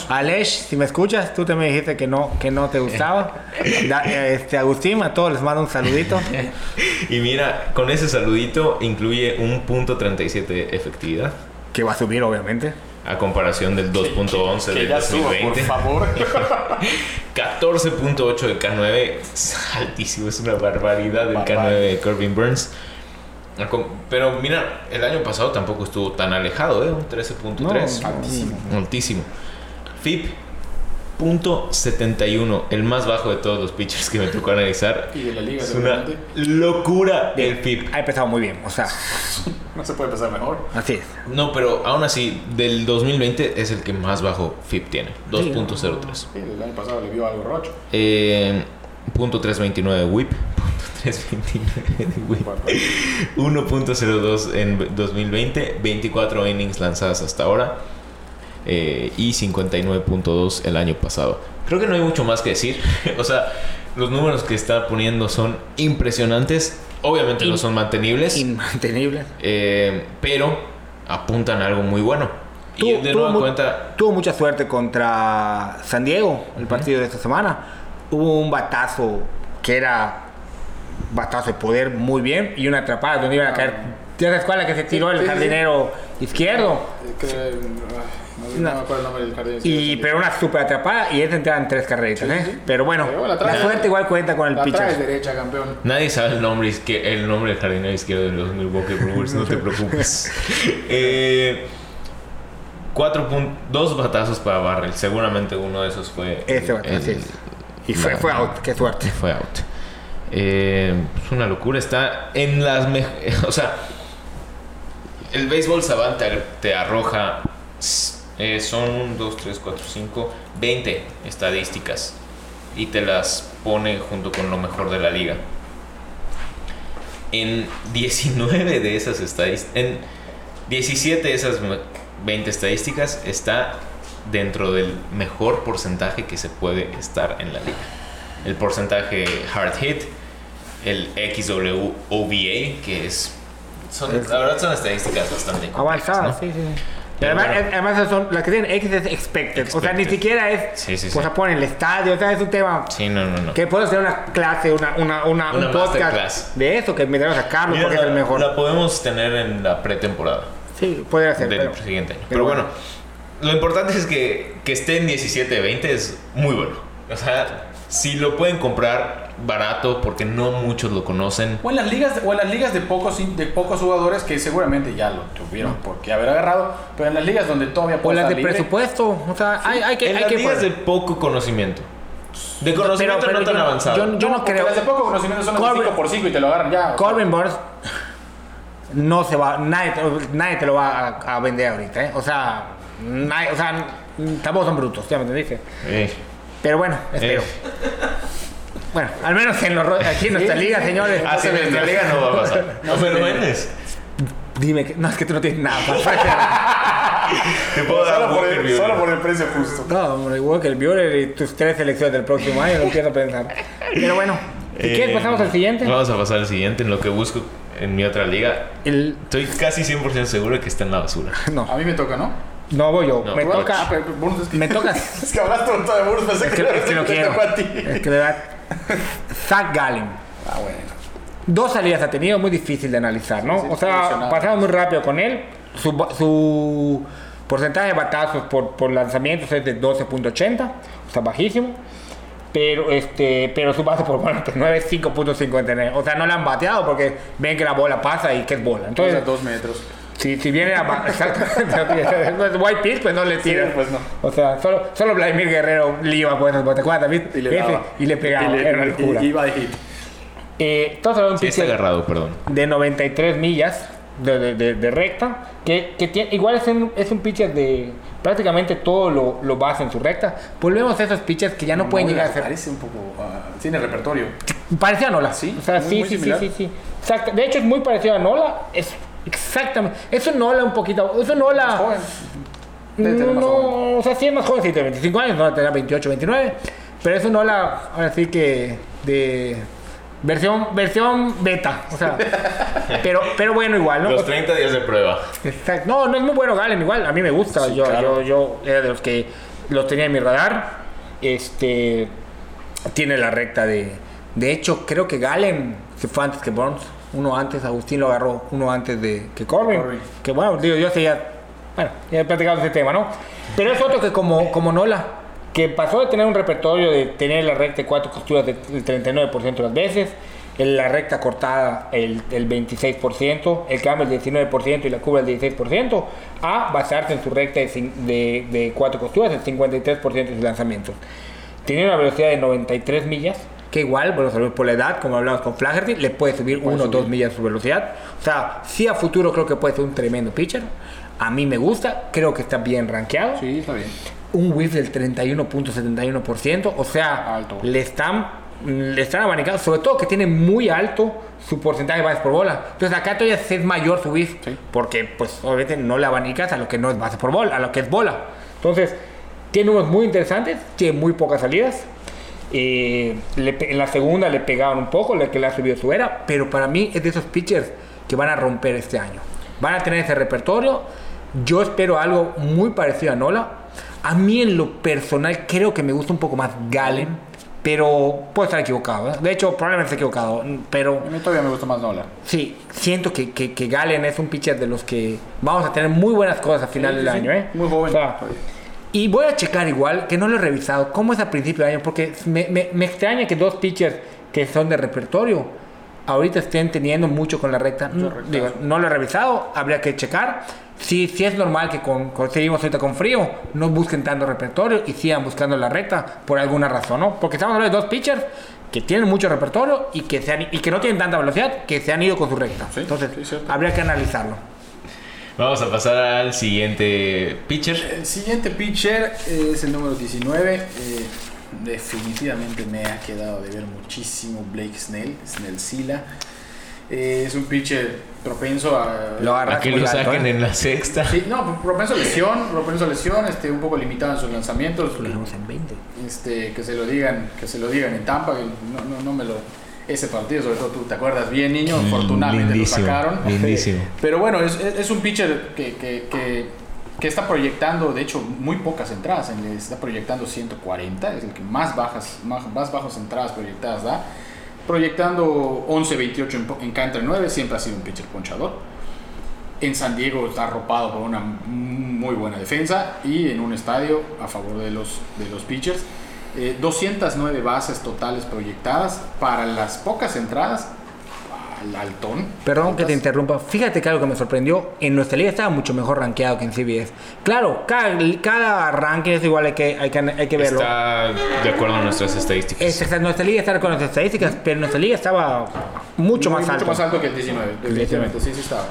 Alesh, si me escuchas, tú te me dijiste que no, que no te gustaba. Da- este, Agustín, a todos les mando un saludito. Y mira, con ese saludito incluye un punto 37 de efectividad. Que va a subir, obviamente. A comparación del 2.11 Que del ya suba, por 2020. favor. 14.8 de K9 es altísimo, es una barbaridad el Bárbaro. K9 de Corbin Burns. Pero mira, el año pasado tampoco estuvo tan alejado, ¿eh? Un 13.3. No, Altísimo. Altísimo. FIP .71, el más bajo de todos los pitchers que me tocó analizar. Y de la liga, Es una locura el FIP. Ha empezado muy bien, o sea, No se puede empezar mejor. así es. No, pero aún así, del 2020 es el que más bajo FIP tiene, 2.03. Sí, el año pasado le vio algo rocho. Eh, punto 329 de whip. Punto 329 de whip. 1.02 en 2020. 24 innings lanzadas hasta ahora. eh, y 59.2 el año pasado. Creo que no hay mucho más que decir. o sea, los números que está poniendo son impresionantes. Obviamente no son mantenibles. Inmantenible. eh, pero apuntan a algo muy bueno. Y de tuvo nueva cuenta, Tuvo mucha suerte contra San Diego, el partido de esta semana. Hubo un batazo que era batazo de poder muy bien y una atrapada donde iban a caer. ¿Ya sabes cuál? La que se tiró Sí, el sí, jardinero izquierdo. Eh, que, no, no me acuerdo el nombre del jardín. Y, pero una super atrapada y esa entraban tres carreritas, Sí, ¿eh? sí. Pero bueno, Pero la suerte igual cuenta con el La pitcher. derecha, campeón. Nadie sabe el nombre, izquier- el nombre del jardinero izquierdo de los Milwaukee Brewers, no te preocupes. Eh, cuatro pun- dos batazos para Barrel, seguramente uno de esos fue. Ese batazo, el- es. Y fue, la- fue out, qué suerte. Fue out. Eh, es una locura, está en las. O sea, el béisbol Savant te, te arroja. eh, son 2, 3, 4, 5, 20 estadísticas y te las pone junto con lo mejor de la liga. En 19 de esas estadísticas, en 17 de esas 20 estadísticas está dentro del mejor porcentaje que se puede estar en la liga. El porcentaje hard hit, el XWOVA, que es... Son, la verdad son estadísticas bastante complejas, Avanzada, ¿no? sí, sí. sí. Pero además, además son, las que tienen X es expected. O sea, ni Expected. siquiera es. Sí, sí, Pues sí. se pone en el estadio. O sea, es un tema. Sí, no, no, no. Que puedo hacer una clase, una, una, una, Una un podcast de eso, que me debemos Mira, porque es el la, mejor. la podemos tener en la pretemporada Sí, podría ser. del Pero, siguiente año. pero Pero, bueno, bueno. lo importante es que, que esté en 17-20 es muy bueno. O sea, si lo pueden comprar barato porque no muchos lo conocen. O en las ligas, o en las ligas de pocos de pocos jugadores que seguramente ya lo tuvieron por qué haber agarrado, pero en las ligas donde todavía o puede las estar de libre, presupuesto. O sea, hay, hay que. en hay las que ligas de poner- poco conocimiento. De conocimiento pero no tan yo- avanzado. yo- yo no porque creo- Las de poco conocimiento son las de Corbin- 5 por 5 y te lo agarran ya. Corbin Burns no se va, nadie, te- nadie te lo va a, a vender ahorita, ¿eh? O sea, nadie- o sea, tampoco son brutos, ya me entendiste. Eh, Pero bueno, espero. eh. Bueno, al menos en los, aquí en nuestra Sí, liga, sí. señores. Ah, sí, en nuestra liga no va a pasar. No me lo vendes. Dime que no es que tú no tienes nada. Te puedo dar Solo por, el, solo por el precio justo. No, hombre, Walker Buehler y tus tres selecciones del próximo año, no empiezo a pensar. Pero bueno, si Eh, quieres pasamos al siguiente. Vamos a pasar al siguiente. En lo que busco en mi otra liga, El, estoy casi 100% seguro de que está en la basura. no, A mí me toca, ¿no? No voy yo. No. me Ah, toca. pero Burns es que- Me toca. Es que hablaste un montón de Burns, pensé Es que, que, es que lo quiero. tocó a ti. Es que de verdad. Zach Gallen. Ah, bueno. Dos salidas ha tenido, muy difícil de analizar, ¿no? Sí, o sea, pasamos muy rápido con él. Su, su porcentaje de batazos por, por lanzamientos es de 12.80, o sea, bajísimo. Pero, este, pero su base por bola 9 es 5.59. O sea, no la han bateado porque ven que la bola pasa y que es bola. O Entonces, sea, dos metros. Si, si viene a exactamente, no es white pitch, pues no le tira. Sí, pues no. O sea, solo, solo Vladimir Guerrero le iba por esas botas. ¿Te acuerdas, David? Y le, Ese, daba. y le pegaba. Y le- era locura. y- iba de hit. Eh, de un Sí, pitcher agarrado, perdón. de 93 millas de, de- de- de recta, que, que tiene, igual es un, es un pitcher de prácticamente todo lo, lo basa en su recta. Volvemos a esos pitchers que ya no pueden llegar a ser. Parece un poco. ah, tiene repertorio. Parecía a Nola. Sí, o sea, muy- sí, muy sí, sí, sí, sí. Exacto. De hecho, es muy parecido a Nola. Es exactamente. Es un Nola un poquito. Es un Nola. Más joven. Debe tener más joven. No, o sea, sí es más joven, sí, tiene 25 años, no tendrá 28, 29. Pero es un Nola, ahora sí que de versión, versión beta. O sea, pero, pero bueno, igual, ¿no? Los 30 días de prueba. Exacto. No, no es muy bueno Galen, igual. A mí me gusta. Sí, yo, claro. yo, yo era de los que los tenía en mi radar. Este. Tiene la recta de. De hecho, creo que Galen se fue antes que Burns. Uno antes, Agustín lo agarró uno antes de que Corbin. Corbin. Que bueno, digo, yo sé ya. Bueno, ya he platicado ese tema, ¿no? Pero es otro que como, como Nola, que pasó de tener un repertorio de tener la recta de cuatro costuras del 39% de las veces, la recta cortada el, el 26%, el cambio el 19% y la curva el 16%, a basarse en su recta de, de, de cuatro costuras, el 53% de sus lanzamientos. Tiene una velocidad de 93 millas, que igual, bueno, sobre- por la edad, como hablamos con Flaherty, le puede subir Puede 1 o 2 subir. millas su velocidad. O sea, sí a futuro creo que puede ser un tremendo pitcher. A mí me gusta, creo que está bien rankeado Sí, está bien. un whiff del 31.71%, o sea, Alto. le están le están abanicando, sobre todo que tiene muy alto su porcentaje de bases por bola. Entonces acá todavía es mayor su whiff, Sí. porque pues obviamente no le abanicas a lo que no es base por bola, a lo que es bola. Entonces, tiene números muy interesantes, tiene muy pocas salidas. Eh, le en la segunda le pegaban un poco, le que le ha subido su era, pero para mí es de esos pitchers que van a romper este año. Van a tener ese repertorio. Yo espero algo muy parecido a Nola. A mí en lo personal creo que me gusta un poco más Galen, pero puedo estar equivocado. ¿eh? De hecho, probablemente esté equivocado, pero A mí todavía me gusta más Nola. sí, siento que, que, que Galen es un pitcher de los que vamos a tener muy buenas cosas a final Sí, del sí, año. ¿eh? Muy joven. O sea, y voy a checar igual, que no lo he revisado, cómo es a principio de año, porque me, me- me extraña que dos pitchers que son de repertorio ahorita estén teniendo mucho con la recta. No, rectazo. digo, no lo he revisado, habría que checar. Si, si es normal que con, con- seguimos ahorita con frío, no busquen tanto repertorio y sigan buscando la recta por alguna razón, ¿no? Porque estamos hablando de dos pitchers que tienen mucho repertorio y que, se han- y que no tienen tanta velocidad, que se han ido con su recta. Sí, Entonces, sí, habría que analizarlo. Vamos a pasar al siguiente pitcher. El siguiente pitcher es el número 19. eh, definitivamente me ha quedado de ver muchísimo Blake Snell, Snell Sila. Eh, es un pitcher propenso a. Lo A que lo saquen ¿eh? en la sexta. Sí, no, propenso a lesión, propenso a lesión, este, un poco limitado en sus lanzamientos. Lo en 20. Este, que se lo digan, que se lo digan en Tampa, que no, no, no me lo. Ese partido, sobre todo tú te acuerdas bien, niño, afortunadamente Lindísimo, lo sacaron. lindísimo. Pero bueno, es, es- es un pitcher que, que, que, que está proyectando, de hecho, muy pocas entradas. Está proyectando 140, es el que más bajas, más, más bajas entradas proyectadas da. Proyectando 11-28 en, en entre 9, siempre ha sido un pitcher ponchador. En San Diego está arropado por una muy buena defensa y en un estadio a favor de los, de los pitchers. Eh, 209 bases totales proyectadas para las pocas entradas al altón. Perdón que te interrumpa. Fíjate que algo que me sorprendió. En nuestra liga estaba mucho mejor rankeado que en CBS. Claro, cada, cada ranking es igual, hay que, hay que, hay que verlo. Está de acuerdo a nuestras estadísticas. Es, exacto, nuestra liga está con las estadísticas, pero nuestra liga estaba mucho Muy- más alto. Mucho más alto que el 19, definitivamente, sí, sí estaba.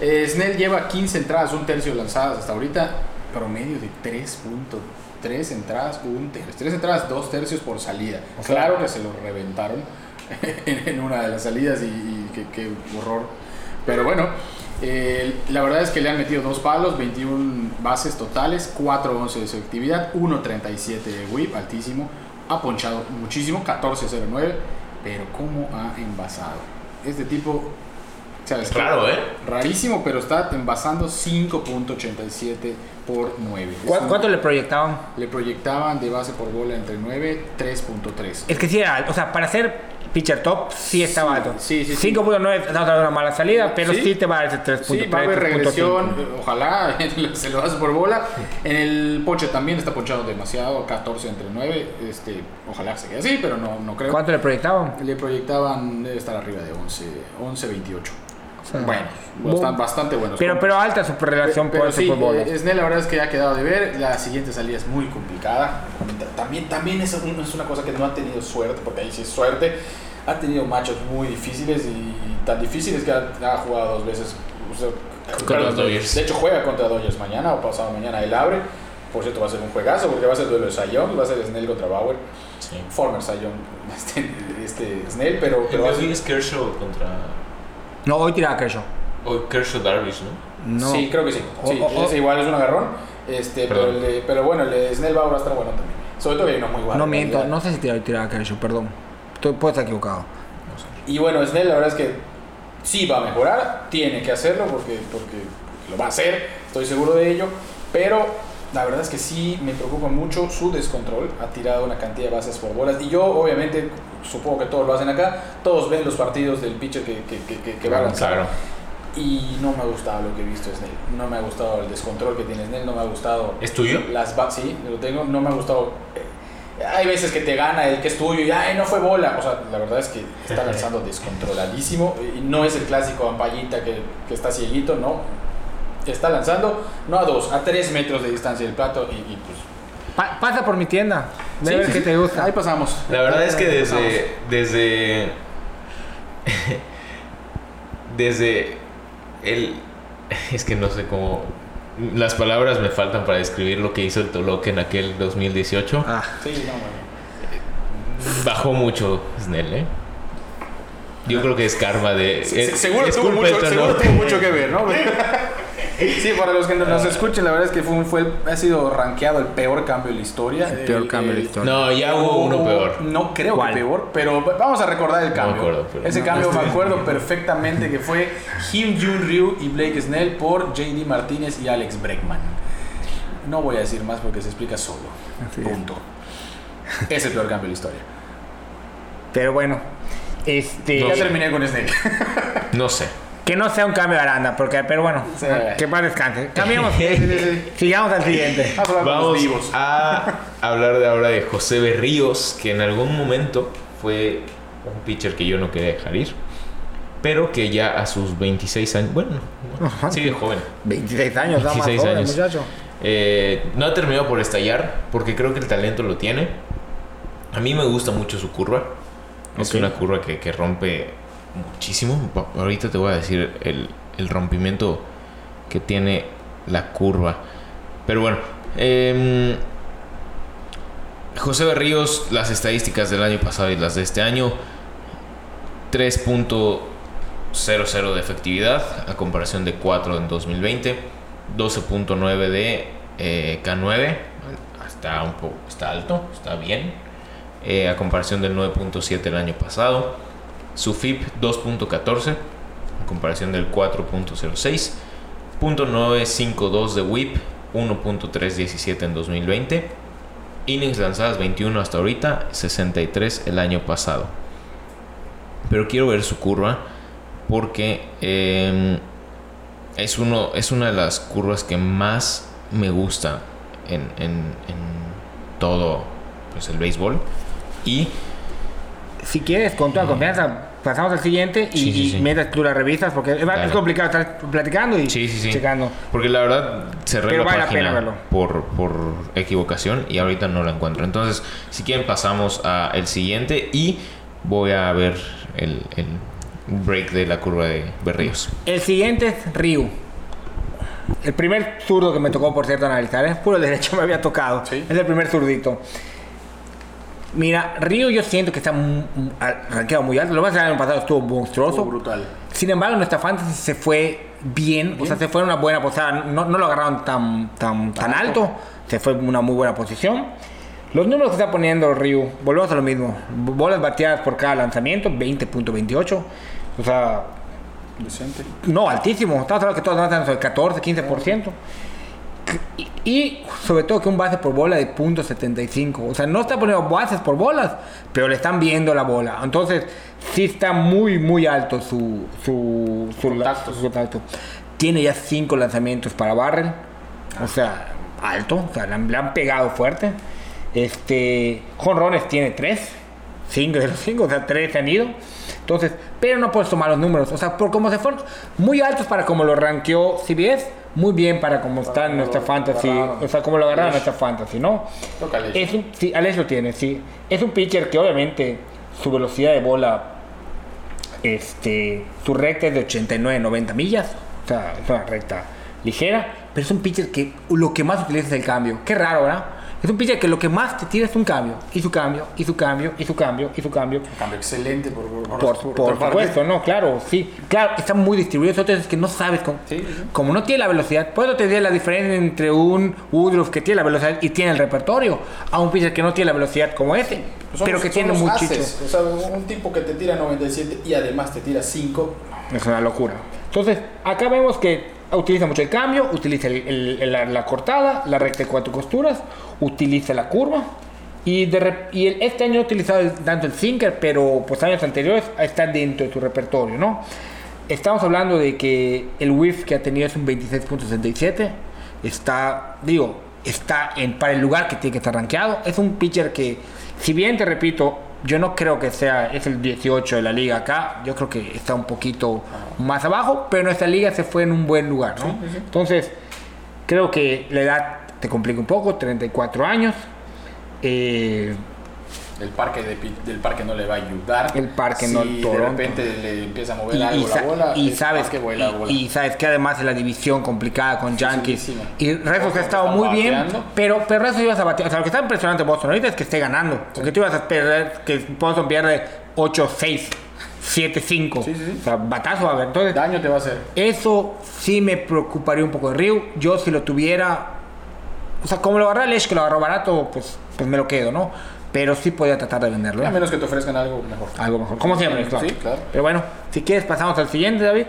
Eh, Snell lleva 15 entradas, un tercio lanzadas hasta ahorita, promedio de 3.3 entradas, un tercio. 3 entradas, dos tercios por salida. claro que se lo reventaron en, una de las salidas y, y qué, qué horror. Pero bueno, eh, la verdad es que le han metido dos palos, 21 bases totales, 4.11 de selectividad, 1.37 de whip, altísimo. Ha ponchado muchísimo, 14.09, pero ¿cómo ha envasado? Este tipo, ¿sabes? Raro, ¿eh? Rarísimo, pero está envasando 5.87 por 9. Es ¿Cu- un- ¿Cuánto le proyectaban? Le proyectaban de base por bola entre 9 3.3. Es que sí era. O sea, para ser pitcher top, sí estaba alto. sí, sí, sí. 5.9 estamos hablando de una mala salida, pero sí, te va a dar ese 3.3. Sí, va a haber 3.5. regresión, eh, ojalá se lo hace por bola. En el ponche también está ponchado demasiado, 14 entre 9. Este, ojalá se quede así, pero no, no creo. ¿Cuánto le proyectaban? Le proyectaban debe estar arriba de 11, 11 28. sea, bueno, bu- bastante, bastante buenos. Pero, pero alta su relación por sí, Super Bowl. eh, Snell la verdad es que ha quedado de ver. La siguiente salida es muy complicada. También, también es, un- es una cosa que no ha tenido suerte, porque ahí sí es suerte. Ha tenido machos muy difíciles y tan difíciles que ha, ha jugado dos veces. o sea, Contra los Dodgers. De hecho, juega contra Dodgers mañana o pasado mañana. Él abre. Por cierto, va a ser un juegazo porque va a ser duelo de Sayón. Va a ser Snell contra Bauer. Sí. Former Sayón, este, este Snell, pero, pero va a ser- es Kershaw contra. No, hoy tiraba Kershaw. O Kershaw Darvish, ¿no? No. Sí, creo que sí. Sí, O- o- es igual, es un agarrón. Este, pero, Perdón. el de- pero bueno, el de Snell va a estar bueno también. Sobre todo que hay uno muy bueno. No en miento, realidad. no sé si tiraba, tiraba Kershaw, perdón. Estoy, puedo estar equivocado. Y bueno, Snell la verdad es que sí va a mejorar, tiene que hacerlo porque, porque lo va a hacer, estoy seguro de ello. Pero la verdad es que sí me preocupa mucho su descontrol. Ha tirado una cantidad de bases por bolas. Y yo, obviamente, supongo que todos lo hacen acá. Todos ven los partidos del pitcher que, que, que, que- que va a lanzar. Claro. Y no me ha gustado lo que he visto de Snell. No me ha gustado el descontrol que tiene Snell. No me ha gustado ¿Es tuyo? las sí, lo tengo. No me ha gustado. eh, Hay veces que te gana el que es tuyo y ay, no fue bola. O sea, la verdad es que está lanzando descontroladísimo. Y no es el clásico ampallita que, que está cieguito, no. Está lanzando, no a dos, a tres metros de distancia del plato y, y pues. Pa- pasa por mi tienda. Ve Sí, a ver sí, qué sí. te gusta. Ahí pasamos. La verdad es que desde. Desde. desde. El. Es que no sé cómo. Las palabras me faltan para describir lo que hizo el Toloque en aquel 2018. Ah, Sí, no, bueno. Bajó mucho Snell, ¿eh? Yo creo que es karma de. Se- es- se- seguro es tuvo, mucho, seguro tuvo mucho que ver, ¿no? Sí, para los que no nos escuchen, la verdad es que fue, fue ha sido rankeado el peor cambio de la historia. El peor cambio de la historia. No, ya hubo uno peor. No creo ¿Cuál? que peor, pero vamos a recordar el me cambio. acuerdo, pero- Ese no, cambio no me acuerdo perfectamente que fue Kim Jun Ryu y Blake Snell por JD Martínez y Alex Breckman. No voy a decir más porque se explica solo. Punto. Es el peor cambio de la historia. pero bueno. Este. Ya No sé. terminé con Snell. No sé. Que no sea un cambio de Aranda, porque, pero bueno, Sí. que más descanse. Cambiamos. Sigamos al siguiente. Vamos a hablar de ahora de José Berríos, que en algún momento fue un pitcher que yo no quería dejar ir, pero que ya a sus 26 años, bueno, Ajá. sigue joven, 26 años, da más 26 joven, años. muchacho. Eh, no ha terminado por estallar, porque creo que el talento lo tiene. A mí me gusta mucho su curva. Es una curva que, que rompe muchísimo. Ahorita te voy a decir el, el rompimiento que tiene la curva. Pero bueno, em, José Berríos, las estadísticas del año pasado y las de este año, 3.00 de efectividad a comparación de 4 en 2020, 12.9 de eh, K9, está un poco, está alto, está bien, eh, a comparación del 9.7 el año pasado, su FIP 2.14 a comparación del 4.06, .952 de WHIP, 1.317 en 2020, innings lanzadas 21 hasta ahorita, 63 el año pasado. Pero quiero ver su curva porque eh, es, uno, es una de las curvas que más me gusta en, en- en todo pues, el béisbol. Y Si quieres, con toda confianza, pasamos al siguiente y, Sí, sí, y sí. mientras tú la revisas, porque es, complicado estar platicando y checando. Porque la verdad cerré Pero la vale la página pena verlo. por, por equivocación y ahorita no la encuentro. Entonces, si quieren pasamos a el siguiente y voy a ver el, el break de la curva de Berríos. El siguiente es Ryu. El primer zurdo que me tocó, por cierto, analizar. Es puro derecho, me había tocado. Es el primer zurdito. Mira, Ryu yo siento que está rankeado muy alto. Lo más el año pasado estuvo monstruoso. Estuvo brutal. Sin embargo, nuestra fantasy se fue bien, o sea, se fue en una buena posición. No, no lo agarraron tan, tan, tan alto, se fue en una muy buena posición. Los números que está poniendo Ryu, volvemos a lo mismo. Bolas bateadas por cada lanzamiento, 20.28. O sea, Decente. no, altísimo. Estamos hablando que todos lanzan sobre 14, 15%. Y, sobre todo que un base por bola de .75. O sea, no está poniendo bases por bolas, pero le están viendo la bola. Entonces, sí está muy, muy alto su, su, su, contacto. Tiene ya 5 lanzamientos para Barrel. O sea, alto. O sea, le han, le han pegado fuerte. Este, Jonrones tiene 3. 5 de los 5, o sea, 3 se han ido. Entonces, pero no puedes tomar los números. O sea, por como se fueron muy altos para como lo rankeó CBS, muy bien para como está nuestra lo fantasy. agarraron. O sea, como lo agarraron nuestra fantasy, ¿no? Toca Alex. Es un, sí, Alex lo tiene, sí. Es un pitcher que obviamente su velocidad de bola, este, su recta es de 89, 90 millas. O sea, es una recta ligera. Pero es un pitcher que lo que más utiliza es el cambio. Qué raro, ¿verdad? Es un pitcher que lo que más te tira es un cambio. Y su cambio, y su cambio, y su cambio, y su cambio. Cambio excelente por, por, Por, por supuesto, no, claro, sí. Claro, está muy distribuido. Entonces es que no sabes cómo. Sí. Como no tiene la velocidad, por eso te diría la diferencia entre un Woodruff que tiene la velocidad y tiene el repertorio, a un pitcher que no tiene la velocidad como ese, Son pero los- que tiene muchísimo. O sea, un tipo que te tira 97 y además te tira 5. Es una locura. Entonces, acá vemos que utiliza mucho el cambio, utiliza el- el- el- la, la cortada, la recta de cuatro costuras, utiliza la curva. Y, de y este año ha utilizado tanto el sinker, pero pues años anteriores está dentro de su repertorio, ¿no? Estamos hablando de que el whiff que ha tenido es un 26.67. Está, digo, está en, para el lugar que tiene que estar rankeado. Es un pitcher que, si bien te repito, yo no creo que sea, es el 18 de la liga acá, yo creo que está un poquito más abajo, pero nuestra liga se fue en un buen lugar, ¿no? Entonces, creo que la edad te complica un poco, 34 años. Eh, El parque de del parque no le va a ayudar. El parque si no, de Toronto. repente le empieza a mover y, algo y la bola. y el sabes parque vuela, y- bola. y sabes que además es la división complicada con Yankees Dificilísima. y Red Sox ha estado muy bien pero pero Red Sox ibas a batear o sea lo que está impresionante de Boston ahorita es que esté ganando porque tú ibas a perder que Boston pierde 8-6 7-5 Sí, sí, sí. o sea batazo a haber entonces Daño te va a hacer. eso sí me preocuparía un poco de Ryu yo si lo tuviera o sea como lo agarré Lesh que lo agarró barato pues pues me lo quedo no pero sí podía tratar de venderlo ¿eh? A menos que te ofrezcan algo mejor. algo mejor como siempre claro. Sí, claro. pero bueno si quieres pasamos al siguiente David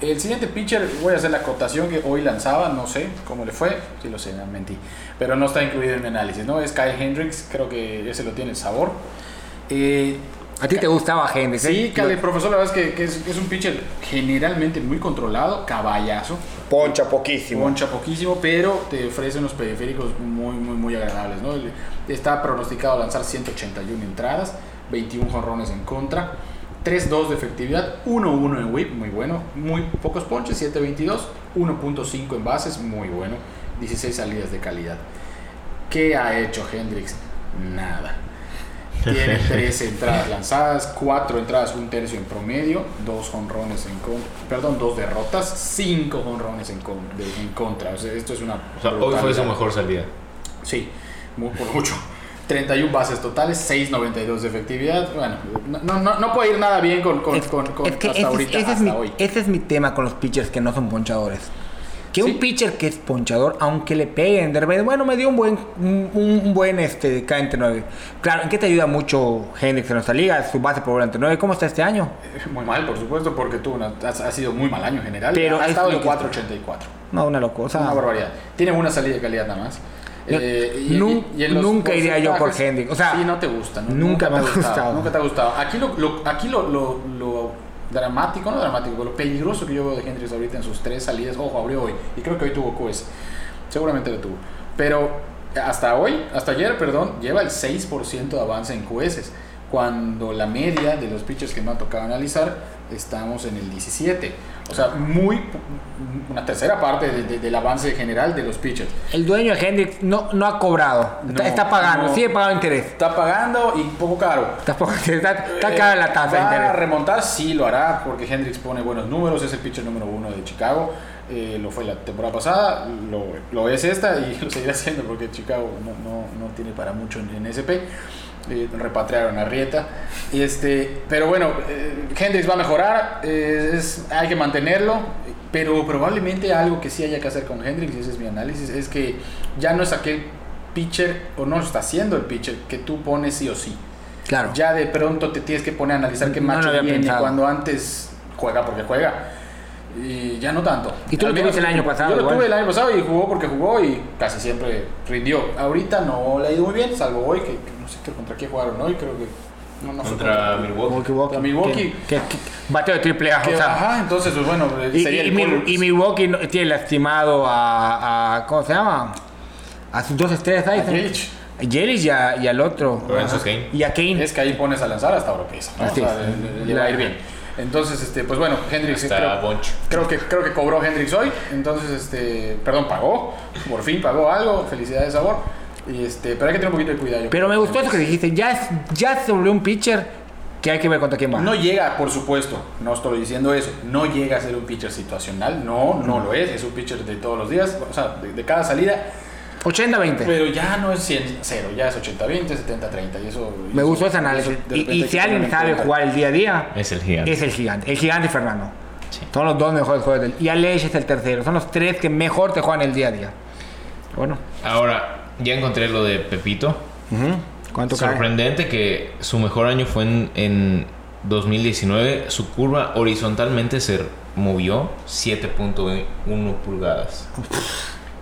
El siguiente pitcher, voy a hacer la acotación que hoy lanzaba, no sé cómo le fue, sí lo sé, mentí, pero no está incluido en mi análisis, ¿no? Es Kyle Hendricks, creo que ese lo tiene el sabor. Eh, A ti te gustaba Hendrix, ¿eh? sí, Kyle, profesor, la verdad es que, que es, es un pitcher generalmente muy controlado, caballazo, Poncha poquísimo. poncha poquísimo, pero te ofrece unos periféricos muy, muy, muy agradables, ¿no? Está pronosticado a lanzar 181 entradas, 21 jonrones en contra, 3-2 de efectividad, 1-1 en whip, muy bueno, muy pocos ponches, 7-22, 1.5 en bases, muy bueno, 16 salidas de calidad. ¿Qué ha hecho Hendrix? Nada. Tiene 13 entradas lanzadas, 4 entradas, un tercio en promedio, 2 jonrones en contra, perdón, 2 derrotas, 5 jonrones en, con- de- en contra. O sea, esto es una. O sea, hoy fue su mejor salida. Sí, por mucho. 31 bases totales, 6.92 de efectividad. Bueno, no, no, no, puede ir nada bien con, con, Es- con- con- es que hasta ese, ahorita, ese es mi, hoy. ese es mi tema con los pitchers que no son ponchadores. Que Sí. un pitcher que es ponchador, aunque le peguen, de repente, bueno, me dio un buen, un, un buen este, K9. Claro, ¿en qué te ayuda mucho Hendrix en nuestra liga? Su base por entre 9. ¿Cómo está este año? Muy mal, por supuesto, porque tuvo una, ha, ha sido muy mal año en general. Pero ha es estado en que- 4.84. No, una locura. Una barbaridad. Tiene una salida de calidad nada más. Eh, nun- en los nunca iría yo por Hendrix. O sea, sí, no te gusta. ¿no? nunca me ha gustado. Nunca te ha gustado. Aquí lo, lo- aquí lo, lo, lo dramático, no dramático, lo peligroso que yo veo de Hendrix ahorita en sus tres salidas. Ojo, abrió hoy. Y creo que hoy tuvo QS. Seguramente lo tuvo. Pero hasta hoy, hasta ayer, perdón, lleva el 6% de avance en QS. Cuando la media de los pitchers que me ha tocado analizar, estamos en el 17. O sea, muy una tercera parte de- de- del avance general de los pitchers. El dueño de Hendrix no, no ha cobrado. Está, No, está pagando, no. sigue pagando interés. Está pagando y poco caro. Está, poco- está, está cara la tasa de ¿Va a remontar? Sí, lo hará, porque Hendrix pone buenos números, es el pitcher número uno de Chicago. eh, lo fue la temporada pasada, lo, lo es esta y lo seguirá haciendo porque Chicago no, no, no tiene para mucho en, en SP. Eh, repatriaron a Rieta. Y este, pero bueno, eh, Hendrix va a mejorar, eh, es, hay que mantenerlo, pero probablemente algo que sí haya que hacer con Hendrix, y ese es mi análisis, es que ya no es aquel pitcher, o no lo está haciendo el pitcher, que tú pones sí o sí Claro. ya de pronto te tienes que poner a analizar qué No macho viene pensado. cuando antes juega porque juega. Y ya no tanto. Y tú lo tuviste el año pasado Yo lo igual. tuve el año pasado y jugó porque jugó y casi siempre rindió. Ahorita no le ha ido muy bien, salvo hoy, que, que no sé qué- contra quién jugaron hoy, creo que no, no Contra Milwaukee. Milwaukee. Que, que- que- bateo de triple A. que- o sea, ajá, entonces, pues bueno, y, sería y- el Cole- y Milwaukee no- tiene lastimado a, a- ¿Cómo se llama? A sus dos estrellas ahí. A Yelich. Y, a- y al otro. Kane. Y a Kane. Es que ahí pones a lanzar hasta ahora que es. ¿no? O sea, es. le, le- le va a ir bien. Entonces, este, pues bueno, Hendrix Está creo, creo que creo que cobró Hendrix hoy, entonces este, perdón, pagó, por fin pagó algo, felicidades sabor. Y este, pero hay que tener un poquito de cuidado. yo Pero me gustó eso que dijiste. Ya, es- ya se volvió un pitcher que hay que ver contra quién va. No llega, por supuesto, no estoy diciendo eso, no llega a ser un pitcher situacional, no, no lo es, es un pitcher de todos los días, o sea, de, de cada salida, 80-20. pero ya no es 100 0, ya es 80-20, 70-30 y eso... Me eso- gustó ese análisis. eso Y, y si alguien sabe jugar el día a día, Es el gigante. es el gigante. El gigante y Fernando. Sí. Son los dos mejores jugadores del. Y Aleix es el tercero. Son los tres que mejor te juegan el día a día. Bueno. Ahora, ya encontré lo de Pepito. ¿Cuánto cae? Sorprendente que su mejor año fue en, en 2019. Su curva horizontalmente se movió 7.1 pulgadas.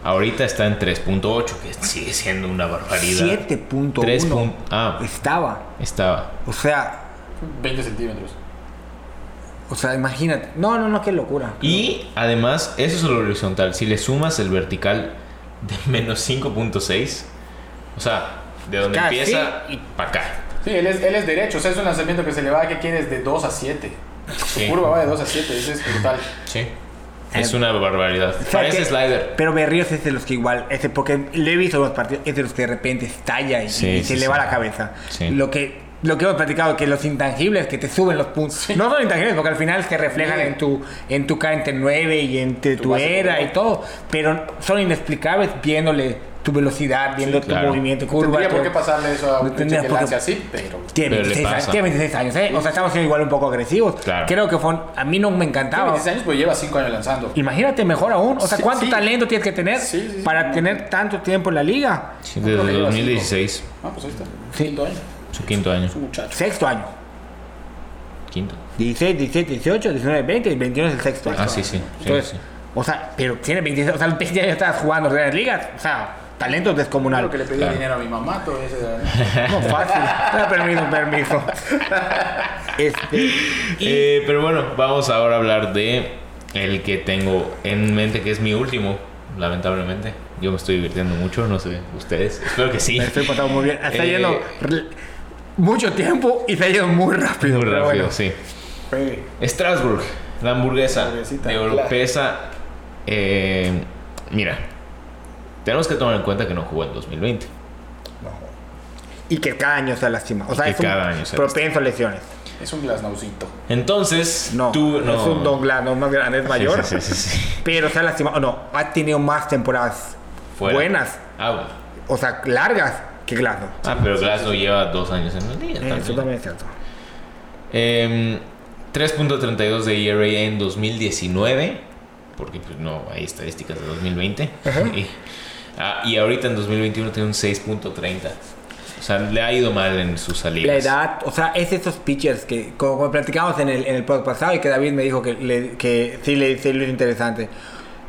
Ahorita está en 3.8, que sigue siendo una barbaridad. 7.1. 3 pun- ah. Estaba. Estaba. O sea, 20 centímetros. o sea, imagínate. No, no, no, qué locura. Y además, eso es lo horizontal. Si le sumas el vertical, de menos 5.6. O sea, de donde Casi. empieza y para acá. Sí, él es, él es derecho, o sea, es un lanzamiento que se le va, que quieres? De 2 a 7. Sí. Su curva va de 2 a 7, ese es brutal. Sí. Es una barbaridad. O sea, Parece que- slider. Pero Berríos es de los que igual, ese, porque le he visto los partidos, es de los que de repente estalla y, Sí, y sí, se le va sí. la cabeza. Sí. Lo que lo que hemos platicado, que los intangibles que te suben los puntos. No son intangibles, porque al final se reflejan Sí. en tu en tu K entre 9 y entre Tu tu, era y todo. Pero son inexplicables viéndole tu velocidad, viendo tu claro. movimiento, curva. Tendría por qué pasarle eso a No un que lance así, pero... Tiene Pero le 26, años, tiene 26 años, ¿eh? O sea, estamos siendo igual un poco agresivos. Claro. Creo que fue, a mí no me Tiene encantaba. 16 años, pero lleva 5 años lanzando. Imagínate mejor aún. O sea, Sí, ¿cuánto sí. talento tienes que tener Sí, sí, sí. para tener tanto tiempo en la liga? Sí, desde que lleva 2016. Ah, pues ahí está. Sí. Quinto año. Su quinto año. Muchacho. Sexto año. Quinto. 16, 17, 18, 19, 20 y 21 es el sexto año. Ah, sí, sí. sí, Entonces, sí. o sea, pero tiene 26, o sea, los 20 años estabas jugando en grandes ligas. O sea, talento descomunal. Creo que le pedí Claro. dinero a mi mamá, todo ese... de- No, fácil. Ah, permiso, permiso. Este, y Eh, pero bueno, vamos ahora a hablar de el que tengo en mente, que es mi último, lamentablemente. Yo me estoy divirtiendo mucho, no sé, ustedes. Espero que sí. me estoy pasando muy bien. Está Eh, yendo mucho tiempo y está yendo muy rápido. Muy rápido, bueno. sí. Strasbourg, la hamburguesa Hamburguesita, de claro. Oropesa. Eh, mira, tenemos que tomar en cuenta que no jugó en 2020. Y que cada año se lastima. O sea, que es un cada año se propenso a lesiones. Es un glasnaucito. Entonces, No, tú no. es un Don Glass, más grande, es mayor. Sí, sí, sí, sí. Pero se ha lastimado. No, ha tenido más temporadas Fuera. buenas, Ah, bueno. o sea, largas que Glasnow. Ah, pero Glasgow lleva dos años en la liga. Eh, Eso también. es cierto. Em, 3.32 de ERA en 2019, porque pues no hay estadísticas de 2020. Y, ah, y ahorita en 2021 tiene un 6.30. O sea, le ha ido mal en sus salidas. La edad, o sea, es esos pitchers que, como, como platicamos en el, en el podcast pasado y que David me dijo que, le- que sí le le es interesante.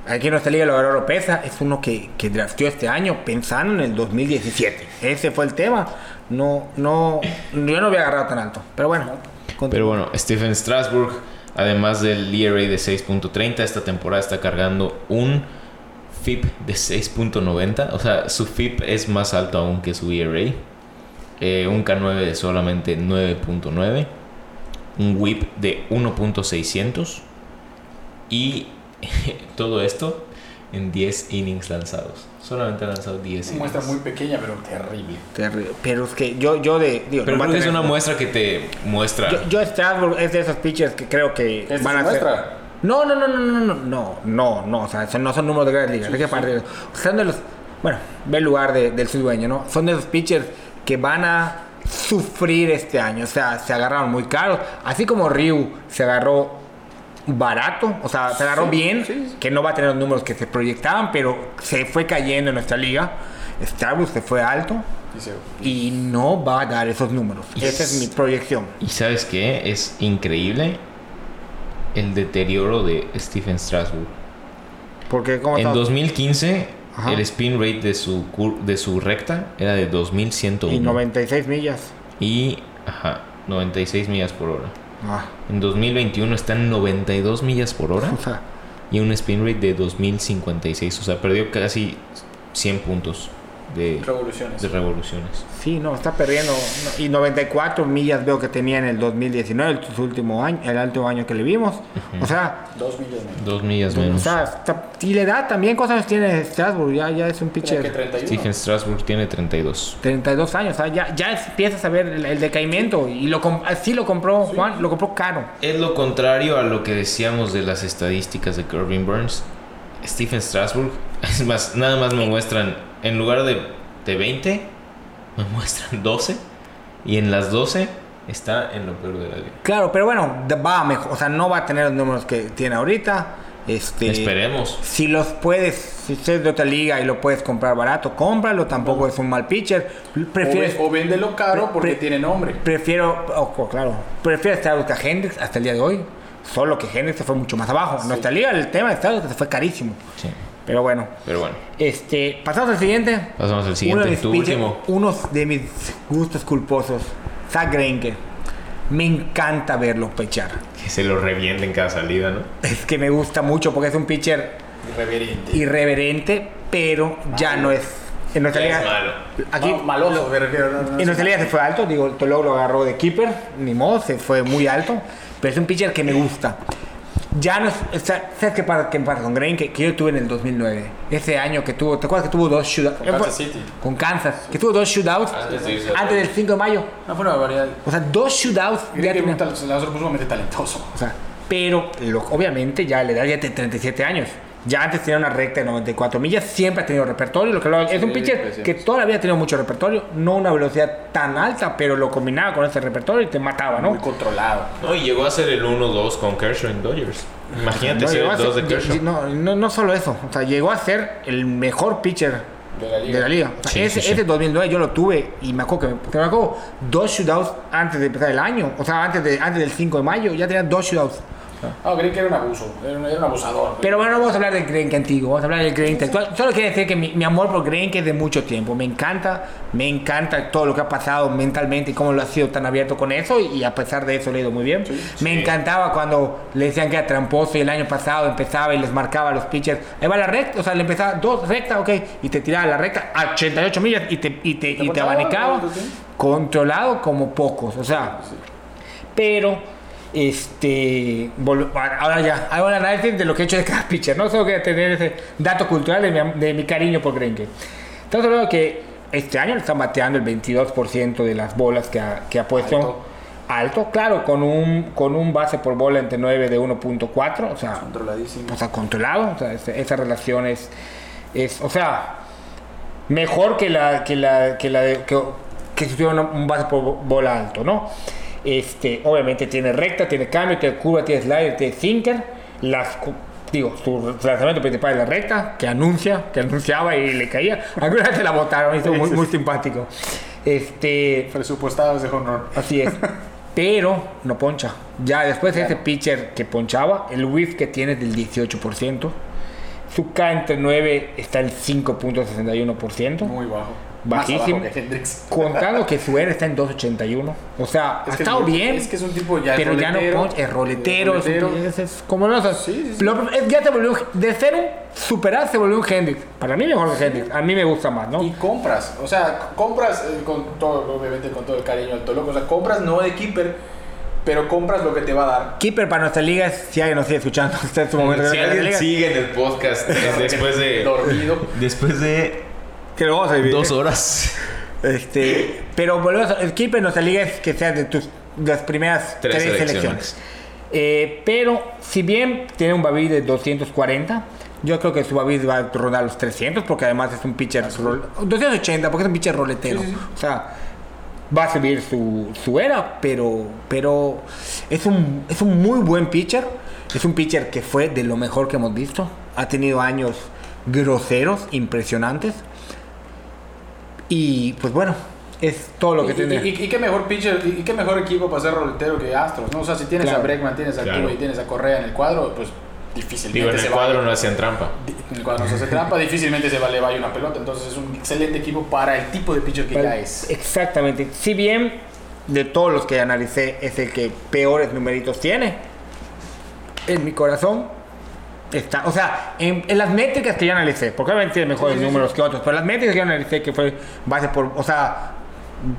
Aquí en nuestra liga lo agarró Pesa, es uno que, que drafteó este año pensando en el 2017. Ese fue el tema. No, no, yo no lo había agarrado tan alto. Pero bueno, continúa. Pero bueno, Stephen Strasburg, además del ERA de 6.30, esta temporada está cargando un FIP de 6.90. O sea, su FIP es más alto aún que su ERA. Eh, un K9 de solamente 9.9. Un WHIP de 1.600. Y todo esto en 10 innings lanzados. Solamente ha lanzado 10 Una muestra innings. muy pequeña, pero terrible. Terrible. Pero es que yo, yo de. Digo, Pero no creo que es una muestra que te muestra. Yo, yo Strasbourg es de esos pitchers que creo que ¿Esta van es a su ser. No, no, no, no, no, no, no, no, no, o sea, son- no son números de grandes ligas. hay que partir- Son de los, bueno, ve el lugar de- del su dueño, ¿no? Son de esos pitchers que van a sufrir este año, o sea, se agarraron muy caros, así como Ryu se agarró barato, o sea, se agarró Sí, bien, sí, sí. que no va a tener los números que se proyectaban, pero se fue cayendo en nuestra liga. Starbucks se fue alto y no va a dar esos números. Esa es mi proyección. Y sabes qué? Es increíble el deterioro de Stephen Strasburg. Porque En 2015, Ajá. el spin rate de su, cur- de su recta era de 2101. y 96 millas. Y, ajá, 96 millas por hora. Ah, En 2021 está en 92 millas por hora o sea, y un spin rate de 2056. O sea, perdió casi 100 puntos de, revoluciones. de revoluciones. Sí, no, está perdiendo. Y 94 millas veo que tenía en el 2019, el, su último año, el último año que le vimos. O sea, Dos millas menos. Dos millas o menos. sea, está- y le da también cosas tiene Strasbourg, ya, ya es un pitcher. 31. Stephen Strasburg tiene 32. 32 años, o sea, ya, ya empiezas a ver el, el decaimiento. Y lo, com- así lo compró Juan, lo compró caro. Es lo contrario a lo que decíamos de las estadísticas de Corbin Burns. Stephen Strasburg, es más, nada más me muestran, en lugar de, de 20, me muestran 12. Y en las 12 está en lo peor de la liga. Claro, pero bueno, va a mejor, o sea, no va a tener los números que tiene ahorita. Este, Esperemos. Si los puedes, si usted es de otra liga y lo puedes comprar barato, cómpralo, tampoco es un mal pitcher. O, Prefieres, ve- o véndelo caro porque pre- tiene nombre. prefiero, claro, prefiero estar a Hendrix hasta el día de hoy. Solo que Hendrix se fue mucho más abajo. En nuestra liga el tema de Estados se fue carísimo. Sí. Pero bueno, Pero bueno, este, pasamos al siguiente. pasamos al Uno de siguiente, mis tu pitchers- último. Uno de mis gustos culposos, Zach Greinke. Me encanta verlo pechar. Que se lo revienten cada salida, ¿no? Es que me gusta mucho porque es un pitcher Irreverente. irreverente, pero ya no es. En nuestra liga. malo. Aquí, No, maloso, me refiero. no, no, en nuestra liga se fue alto, digo, Toló lo agarró de keeper, ni modo, se fue muy alto, pero es un pitcher que me gusta. Ya no es, o sea, ¿sabes qué pasa, qué pasa con Grain? Que, que yo tuve en el 2009, ese año que tuvo, ¿te acuerdas que tuvo dos shootouts? Con Kansas City. Con Kansas, que tuvo dos shootouts Antes de irse a- antes del 5 de mayo. No fue una barbaridad. O sea, dos shootouts ya Creo que tenía- un tal- se la puso sumamente talentoso. o sea, pero lo- obviamente ya le da ya de 37 años. Ya antes tenía una recta de 94 millas, siempre ha tenido repertorio. Lo que lo- es un pitcher que toda la vida ha tenido mucho repertorio, no una velocidad tan alta, pero lo combinaba con ese repertorio y te mataba, ¿no? Muy controlado. No, y llegó a ser el 1-2 con Kershaw en Dodgers. Imagínate No, ser llegó el a 2 de ser- Kershaw. no, no, no solo eso, o sea, llegó a ser el mejor pitcher De la liga. de la liga. O sea, Sí, ese, sí, sí. ese 2009 yo lo tuve y me acuerdo que me, que me acuerdo dos shootouts antes de empezar el año, o sea, antes, de, antes del 5 de mayo ya tenía dos shootouts. No, creí que era un abuso. Era un, era un abusador. Pero bueno, no vamos a hablar del Greinke antiguo, vamos a hablar del Greinke actual. Solo quiero decir que mi, mi amor por Greinke es de mucho tiempo. Me encanta, me encanta todo lo que ha pasado mentalmente y cómo lo ha sido tan abierto con eso. Y a pesar de eso le ha ido muy bien. me encantaba cuando le decían que era tramposo y el año pasado empezaba y les marcaba a los pitchers. Ahí va la recta, o sea, le empezaba dos recta, ok, y te tiraba la recta a 88 millas y te, y te, y te abanicaba. Controlado como pocos, o sea. Pero, este. Ahora ya, hago el análisis de lo que he hecho de cada pitcher. No solo quería tener ese dato cultural de mi, de mi cariño por Greinke. Estamos hablando que este año le están bateando el 22% de las bolas que ha, que ha puesto. Alto. Alto. claro, con un, con un base por bola entre 9 de 1.4, o sea, Controladísimo. o sea, controlado. O sea, ese- esa relación es, es, o sea, mejor que la que la que la de- que, que si tuviera una- un base por bo- bola alto, ¿no? Este, obviamente tiene recta, tiene cambio, tiene curva, tiene slider, tiene sinker. Las, digo, su lanzamiento principal es la recta, que anuncia, que anunciaba y le caía. Alguna vez se la botaron, estuvo muy, muy simpático. Este, Presupuestados de honor. Así es. Pero no poncha. Ya después de ese pitcher que ponchaba, el whiff que tiene es del 18%. Su K entre 9 está en 5.61%. Muy bajo. Bajísimo. Más abajo que Hendrix. Contando que su ERA está en 2.81. O sea, Es ha estado es bien. Es que es un tipo ya. pero ya no. Es roletero. es roletero. Es, es como no, o sea, Sí, sí, sí. lo- es- ya se volvió un- de ser un superar se volvió un Hendrix. Para mí mejor que Hendrix. A mí me gusta más, ¿no? Y compras, o sea, compras eh, con todo, obviamente con todo el cariño al Toloco, o sea, compras no de keeper, pero compras lo que te va a dar. Keeper para nuestra liga, si alguien nos sigue escuchando, está en su momento. Si alguien sigue en el podcast después de. Dormido. Después de que lo vamos a vivir. dos horas. Este, pero volvemos a, el keeper en nuestra liga es que sea de tus de las primeras Tres tres, selecciones. selecciones. Eh, pero si bien tiene un Babi de 240, yo creo que su Babi va a rondar los 300 porque además es un pitcher rol- 280 porque es un pitcher roletero. Sí, sí. O sea, va a subir su, su era, pero pero es un es un muy buen pitcher. Es un pitcher que fue de lo mejor que hemos visto. Ha tenido años groseros, impresionantes. Y pues bueno, es todo lo que y, tiene. y- y qué mejor pitcher, y, qué mejor equipo para ser roletero que Astros, ¿no? O sea, si tienes Claro. a Bregman, tienes a Claro. Tuve y tienes a Correa en el cuadro, pues difícilmente Digo, en se el va- cuadro no hacían trampa. En el cuadro no se hace trampa, difícilmente se va, le vaya una pelota, entonces es un excelente equipo para el tipo de pitcher que ya es. Exactamente. Si bien de todos los que analicé es el que peores numeritos tiene, en mi corazón está. O sea, en, en las métricas que yo analicé, porque obviamente tiene mejores Sí, sí, sí. números que otros, pero las métricas que yo analicé que fue base por. O sea,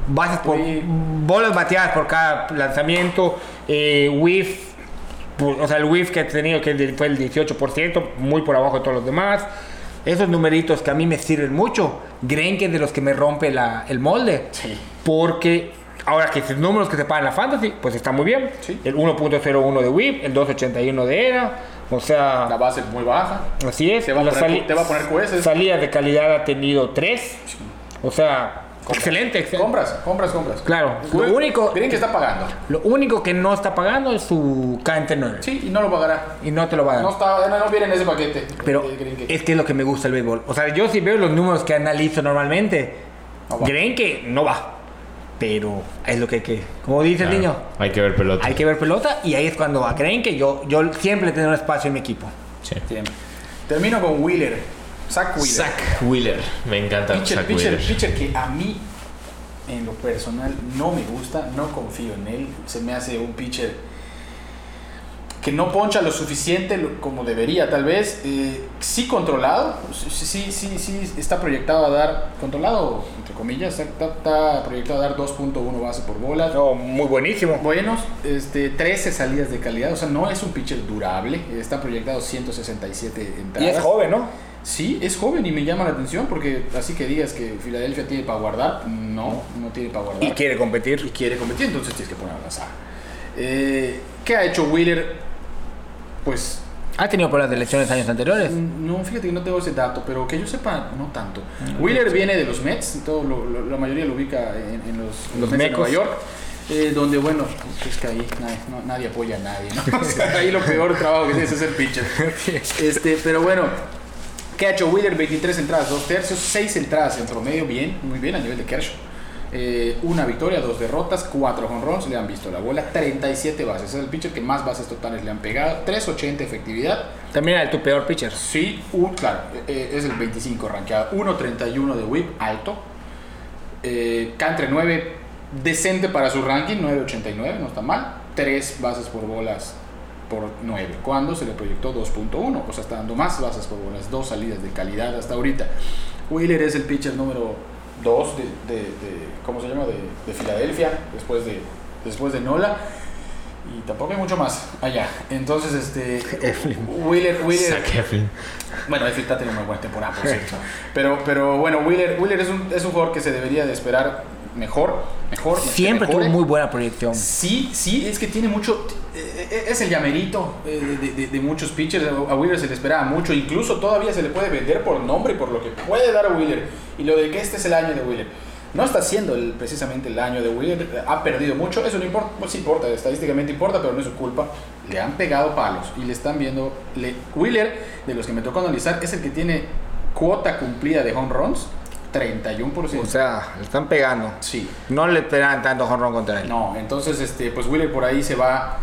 bases por. Sí. bolas bateadas por cada lanzamiento, eh, whiff. pu- O sea, el whiff que he tenido que fue el 18%, muy por abajo de todos los demás. Esos numeritos que a mí me sirven mucho, creen que es de los que me rompe la- el molde. Sí. Porque ahora que esos números que se pagan en la fantasy, pues está muy bien. Sí. El 1.01 de whip, el 2.81 de era. O La sea, base muy baja. así es. Te va a La poner, te va a poner jueces. Salidas de calidad ha tenido 3. O sea, excelente, excelente. Compras, compras, compras. Claro. Lo único, Miren que está pagando. lo único que no está pagando es su KNT9. Sí, y no lo pagará. Y no te lo va a dar. No, está, no, no viene en ese paquete. Pero es que es lo que me gusta el béisbol. O sea, yo si veo los números que analizo normalmente, No creen que no va. Pero es lo que hay que. Como dice el niño, Hay que ver pelota. hay que ver pelota y ahí es cuando va. Creen que yo, yo siempre tengo un espacio en mi equipo. Sí. Siempre. Termino con Wheeler. Zach Wheeler. Zach Wheeler. Me encanta Pitcher, Zach pitcher, Wheeler. pitcher que a mí, en lo personal, no me gusta, no confío en él. Se me hace un pitcher que no poncha lo suficiente como debería, tal vez. Eh, sí controlado, sí, sí, sí, está proyectado a dar, controlado, entre comillas, está, está proyectado a dar 2.1 base por bola. No, muy buenísimo. Buenos, este, 13 salidas de calidad, o sea, no es un pitcher durable, está proyectado 167 Y entradas. es joven, ¿no? Sí, es joven y me llama la atención porque así que digas que Filadelfia tiene para guardar, no, no tiene para guardar. Y quiere competir. Y quiere competir, entonces tienes que poner a lanzar. Eh, ¿Qué ha hecho Wheeler? Pues ¿Ha tenido problemas de lesiones años anteriores? no, fíjate que no tengo ese dato, pero que yo sepa, no tanto. Mm, Wheeler viene de los Mets, todo lo- lo- la mayoría lo ubica en, en los, en Los Mets de. Nueva York. eh, donde, bueno, es que ahí nadie, no- nadie apoya a nadie, ¿no? O sea, ahí lo peor trabajo que tienes es ser pitcher. Este, pero bueno, ¿qué ha hecho Wheeler? 23 entradas, 2 tercios, 6 entradas en promedio, bien, muy bien a nivel de Kershaw. Eh, una victoria, dos derrotas, cuatro honrones, le han visto la bola, 37 bases. Es el pitcher que más bases totales le han pegado, 380 efectividad. También era tu peor pitcher. Sí, un, claro, eh, es el 25 rankeado, 1.31 de whip, alto. Eh, Cantre 9, decente para su ranking, 9.89, no está mal. 3 bases por bolas por 9, cuando se le proyectó 2.1, o sea, está dando más bases por bolas, dos salidas de calidad hasta ahorita. Wheeler es el pitcher número 2 de, de- de- ¿cómo se llama? De, de Filadelfia, después de, después de Nola. Y tampoco hay mucho más allá. Entonces, este. Wheeler, Wheeler, Eflin. bueno, Eflin está teniendo una buena temporada, por cierto. Pero, pero bueno, Wheeler, Wheeler es, un, es un jugador que se debería de esperar mejor, mejor. Siempre tuvo muy buena proyección. Sí, sí, es que tiene mucho. eh, eh, Es el llamerito eh, de, de- de muchos pitchers. A Wheeler se le esperaba mucho. Incluso todavía se le puede vender por nombre y por lo que puede dar a Wheeler. Y lo de que este es el año de Wheeler. No está siendo el- precisamente el año de Wheeler. Ha perdido mucho. Eso no importa. Pues importa, estadísticamente importa, pero no es su culpa. Le han pegado palos y le están viendo. Le, Wheeler, de los que me tocó analizar, es el que tiene cuota cumplida de home runs: 31%. O sea, le están pegando. sí. No le pegan tanto jonrón contra él. No, entonces, este, pues Wheeler por ahí se va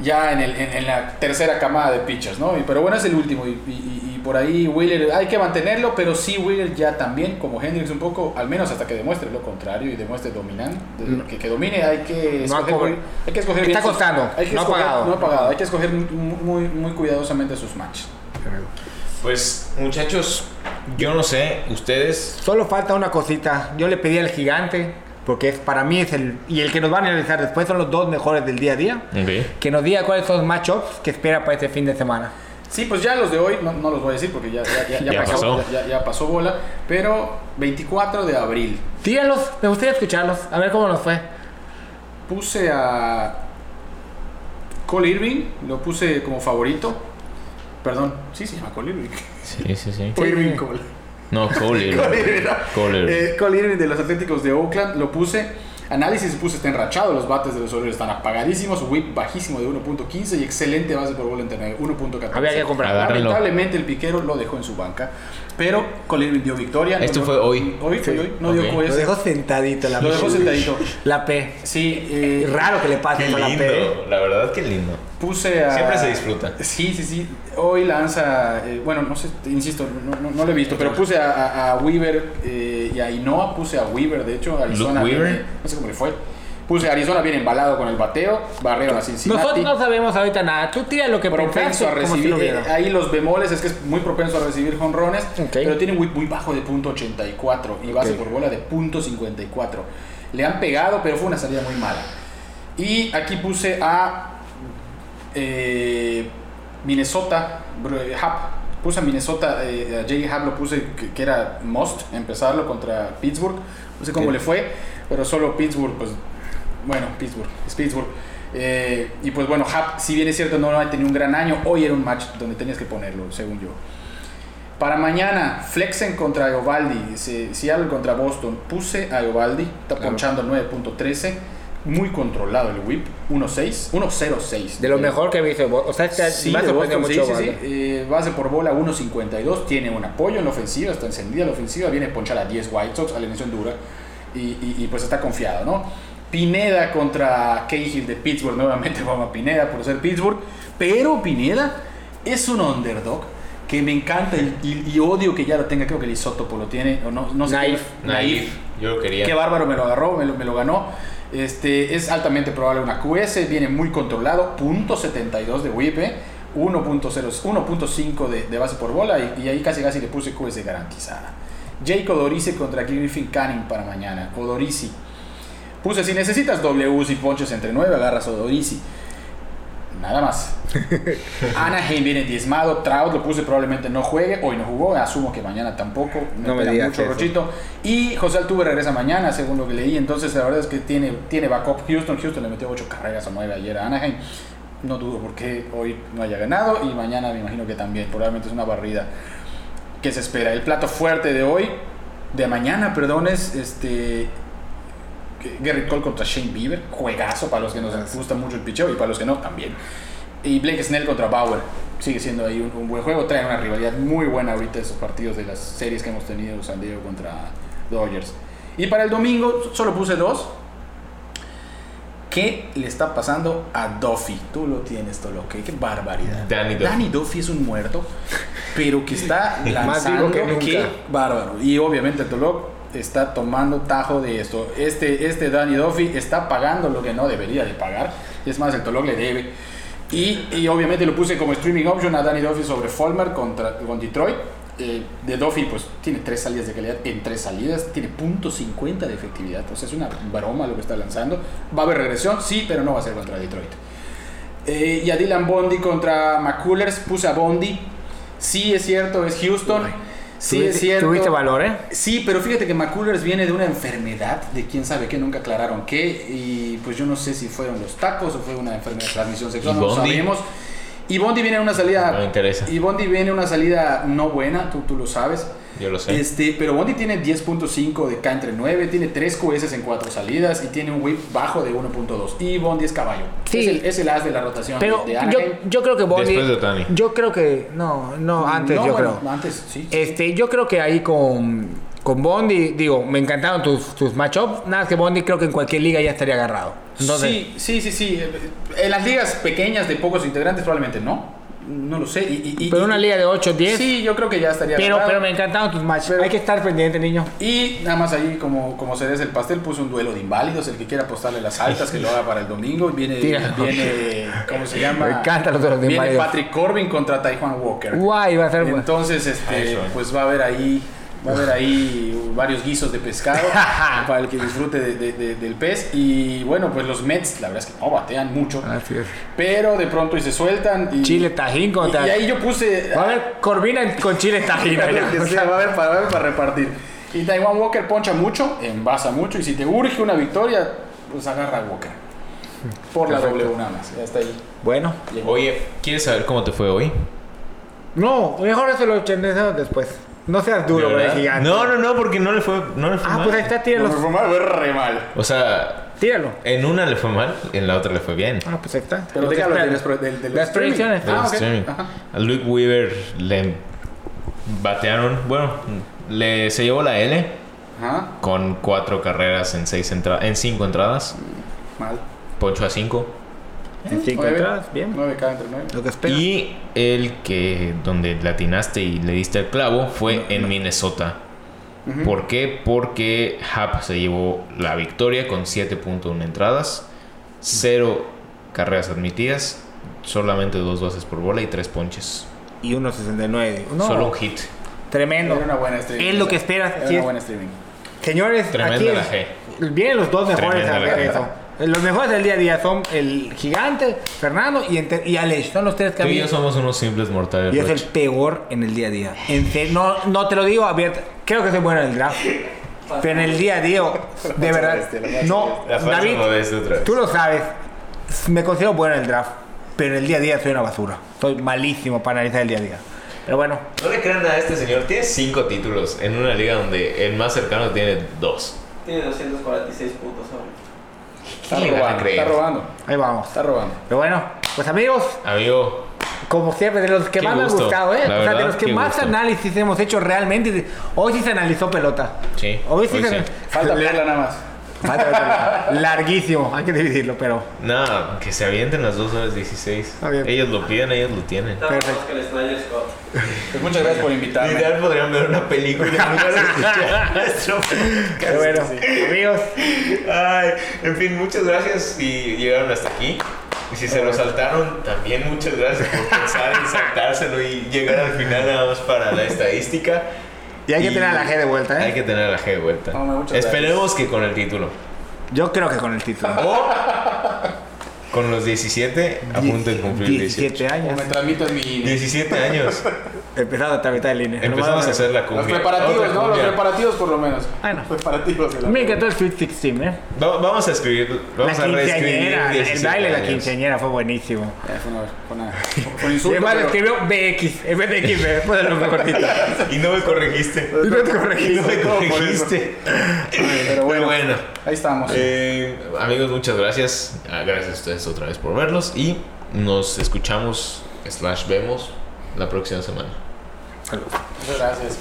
ya en, el- en- en la tercera camada de pitchers, ¿no? Y- Pero bueno, es el último y, y- y por ahí Wheeler hay que mantenerlo, pero sí Wheeler ya también, como Hendrix un poco, al menos hasta que demuestre lo contrario y demuestre dominan, de- que, que domine, hay que ha escoger, hay que escoger Está bien sus- costando, hay que no ha escoger- pagado. no ha pagado, hay que escoger muy, muy, cuidadosamente sus matches. Pues, muchachos, yo no sé, ustedes. Solo falta una cosita. Yo le pedí al gigante, porque es, para mí es el. Y el que nos va a analizar después son los dos mejores del día a día. Que nos diga cuáles son los matchups que espera para este fin de semana. Sí, pues ya los de hoy, no, no los voy a decir porque ya, ya, ya, ya Ya pasó, pasó. Ya, ya pasó bola, pero 24 de abril. Tíralos, me gustaría escucharlos, a ver cómo nos fue. Puse a Cole Irving, lo puse como favorito. Perdón, sí se llama Cole Irving. Sí, sí, sí. O Irving Cole. No, Cole. Cole Irving, no. Cole Irving. Eh, Cole Irving de los Atléticos de Oakland, lo puse. Análisis puse está enrachado, los bates de los Orioles están apagadísimos, whip bajísimo de 1.15 y excelente base por bola entre 1.14. Había que comprar. Lamentablemente el piquero lo dejó en su banca, pero Cole Irving dio victoria. Esto No, fue hoy. Hoy fue Sí. hoy, no Ok. dio. Lo dejó sentadito la Lo dejó P. sentadito. La P. Sí, eh, raro que le pase Qué la P. lindo, la verdad que lindo. Puse a. Siempre se disfruta. Sí, sí, sí. Hoy lanza. eh, bueno, no sé, insisto, no, no, no lo he visto, pero puse a, a- a Weaver eh, y a Inoa. Puse a Weaver, de hecho, Arizona. Luke Weaver. viene- no sé cómo le fue. Puse Arizona bien embalado con el bateo. Barrero a Cincinnati. Nosotros no sabemos ahorita nada. Tú tira lo que propenso a si recibir. lo eh, ahí los bemoles es que es muy propenso a recibir jonrones, pero tiene whip muy bajo de punto .84 y base por bola de punto .54. Le han pegado, pero fue una salida muy mala. Y aquí puse a eh, Minnesota, eh. Puse a Minnesota, eh, a. Happ lo puse que, que era must empezarlo contra Pittsburgh. No sé cómo le fue, pero solo Pittsburgh, pues bueno, Pittsburgh, es Pittsburgh. Eh, y pues bueno, Happ, si bien es cierto, no ha tenido un gran año, hoy era un match donde tenías que ponerlo, según yo. Para mañana, Flexen contra Eovaldi, Se- Seattle contra Boston. Puse a Eovaldi, está Claro. ponchando 9.13, muy controlado el whip, 1.6, 1.06. De lo mejor que he visto. O sea, este Sí, me Boston, mucho. sí, sí. Eh, base por bola 1.52, tiene un apoyo en la ofensiva, está encendida la ofensiva, viene a ponchar a 10 White Sox, alineación dura, y, y- y, pues está confiado, ¿no? Pineda contra Cahill de Pittsburgh, nuevamente vamos a Pineda por ser Pittsburgh, pero Pineda es un underdog que me encanta y, y- y odio que ya lo tenga, creo que el isótopo lo tiene, o no, no sé. Naif. qué- Naif. Yo lo quería. Qué bárbaro me lo agarró, me lo, me lo ganó. Este, es altamente probable una QS, viene muy controlado, punto .72 de 1.0 1.5 de, de base por bola y, y ahí casi casi le puse QS garantizada. Jake Odorici contra Griffin Canning para mañana. Odorici. Puse, si necesitas Ws y ponches entre 9, agarras Odorici. Nada más. Anaheim viene diezmado. Trout lo puse, probablemente no juegue. Hoy no jugó. Asumo que mañana tampoco. No me digas mucho eso. Rochito. Y José Altuve regresa mañana, según lo que leí. Entonces, la verdad es que tiene, tiene backup Houston. Houston le metió 8 carreras a 9 ayer a Anaheim. No dudo por qué hoy no haya ganado. Y mañana me imagino que también. Probablemente es una barrida que se espera. El plato fuerte de hoy, de mañana, perdón, es este. Gary Cole contra Shane Bieber, juegazo para los que nos gusta mucho el picheo y para los que no también. Y Blake Snell contra Bauer, sigue siendo ahí un, un buen juego, trae una rivalidad muy buena ahorita esos partidos de las series que hemos tenido San Diego contra Dodgers. Y para el domingo solo puse dos. ¿Qué le está pasando a Duffy? Tú lo tienes, Toloque. Qué barbaridad. Danny Duffy. Danny Duffy es un muerto, pero que está Más lanzando. vivo que nunca. Qué bárbaro. Y obviamente Toloc está tomando tajo de esto. Este, este Danny Duffy está pagando lo que no debería de pagar. Es más, el Toloc le debe. Y, y obviamente lo puse como streaming option a Danny Duffy sobre Fulmer contra, con Detroit. Eh, de Duffy, pues tiene tres salidas de calidad en tres salidas, tiene .50 de efectividad. O sea, es una broma lo que está lanzando. Va a haber regresión, sí, pero no va a ser contra Detroit. Eh, y a Dylan Bondi contra McCullers, puse a Bondi. Sí, es cierto, es Houston. Sí, es Tuviste- cierto. Tuviste valor, ¿eh? Sí, pero fíjate que McCullers viene de una enfermedad de quién sabe qué, nunca aclararon qué. Y pues yo no sé si fueron los tacos o fue una enfermedad de transmisión sexual, ¿Y no lo sabemos. Y Bondi viene en una salida. No me interesa. Y Bondi viene en una salida no buena, tú, tú lo sabes. Yo lo sé. Este, pero Bondi tiene 10.5 de K entre 9, tiene 3 QS en 4 salidas y tiene un whip bajo de 1.2. Y Bondi es caballo. Sí. Es, el, es el as de la rotación Pero de yo, yo creo que Bondi. Después de Otani. Yo creo que. No, no, antes No, yo bueno, creo. Antes, sí. Este, yo creo que ahí con, con Bondi, digo, me encantaron tus, tus matchups. Nada más que Bondi creo que en cualquier liga ya estaría agarrado. Entonces, sí, sí, sí, sí. En las ligas pequeñas de pocos integrantes probablemente no. No lo sé. Y, y- y- pero una y- liga de 8, 10. Sí, yo creo que ya estaría pero, agarrado. pero me encantaron tus matches. Pero- Hay que estar pendiente, niño. Y nada más ahí, como, como cereza el pastel, puso un duelo de inválidos. El que quiera apostarle las altas, que lo haga para el domingo. Viene, Tíralo. viene ¿cómo se llama? Me encantan los duelos de Viene inválidos. Patrick Corbin contra Taiwan Walker. Guay, va a ser bueno. Entonces, este, Eso. pues va a haber ahí, va a haber ahí varios guisos de pescado para el que disfrute de- de- de- del pez. Y bueno, pues los Mets, la verdad es que no batean mucho, Así es. pero de pronto y se sueltan. Y, Chile Tajín y, contra. y ahí yo puse. Va a haber Corvina con Chile Tajín. allá. que sea, va, a haber para, va a haber para repartir. Y Taiwan Walker poncha mucho, envasa mucho, y si te urge una victoria, pues agarra a Walker. Por la. W nada más, ya está ahí. Bueno. Llegó. Oye, ¿quieres saber cómo te fue hoy? No, mejor eso lo después. No seas duro, ¿De güey, gigante. No, no, no, porque no le fue, no le fue Ah, mal. pues ahí está, No, tíralo. me fue mal, fue re mal. O sea, Tíralo. en una le fue mal, en la otra le fue bien. Ah, pues ahí está. Pero Lo de del, del, del Las streaming? predicciones. Del Ah, ok. streaming. Ajá. A Luke Weaver le batearon, bueno, le se llevó la L Ajá, con cuatro carreras en seis entra- en cinco entradas. mal. Poncho a cinco. En cinco Nueve. entradas, bien. 9K entre 9. Lo que espero. Y el que donde latinaste y le diste el clavo fue en Minnesota. ¿Por qué? Porque Happ se llevó la victoria con 7.1 entradas, 0 carreras admitidas, solamente dos bases por bola y tres ponches. Y 1.69. No, Solo un hit. Tremendo. Era una buena streaming. Es lo que esperas. Era una buena streaming. Señores, Tremenda aquí la es- vienen los dos mejores Tremenda a la ver G. eso. Los mejores del día a día son el gigante, Fernando y, Ente- y Aleix. Son los tres que a Tú y mí- yo somos unos simples mortales. Yo soy el peor en el día a día. En serio, no, no te lo digo abierto. Creo que soy bueno en el draft. Pero en el día a día, de verdad. No, La falsa David, modestia otra vez. tú lo sabes. Me considero bueno en el draft. Pero en el día a día soy una basura. Soy malísimo para analizar el día a día. Pero bueno, No le crean a este señor. Tiene cinco títulos en una liga donde el más cercano tiene dos. Tiene 246 puntos ahora. Está ¿Quién le va a robando, está robando. ahí vamos. Está robando. Pero bueno, pues amigos, Amigo, Como siempre, de los que Qué más me han gustado, ¿eh? la o sea, de los que más gusto. análisis hemos hecho realmente. Hoy sí se analizó pelota. sí. Hoy sí hoy se sí. Falta La- verla nada más. Larguísimo, hay que dividirlo, pero. No, que se avienten las 2 horas 16. Está bien. Ellos lo piden, ellos lo tienen. Perfecto. Pues muchas gracias por invitarme. Literal podrían ver una película Pero bueno, amigos, Ay, en fin, muchas gracias si llegaron hasta aquí. Y si se lo saltaron, también muchas gracias por pensar en saltárselo y llegar al final nada más para la estadística. Y hay que tener a la G de vuelta, Hay ¿eh? que tener a la G de vuelta. No, Esperemos que con el título. Yo creo que con el título. O con los 17 a punto de cumplir 18. 17 O años. me transmitan mi... 17 años. Empezando a tramitar el INE. Empezamos a hacer la cumbia. Los preparativos, ¿no? Los preparativos por lo menos. Bueno. Los preparativos de la... Me encantó el Sweet 16, ¿eh? Va- Vamos a escribir. La Vamos a reescribir. el 17 baile de la quinceañera fue buenísimo. Eh, fue una, fue una, fue un Y insulto, además pero- escribió BX, en vez de XB, después de lo mejorcito. Y no me corregiste. Y no te Y no corregiste. me corregiste. Pero bueno, Pero bueno. ahí estamos. Eh, amigos, muchas gracias. Ah, Gracias a ustedes otra vez por vernos. Y nos escuchamos, slash vemos, la próxima semana. Muchas gracias.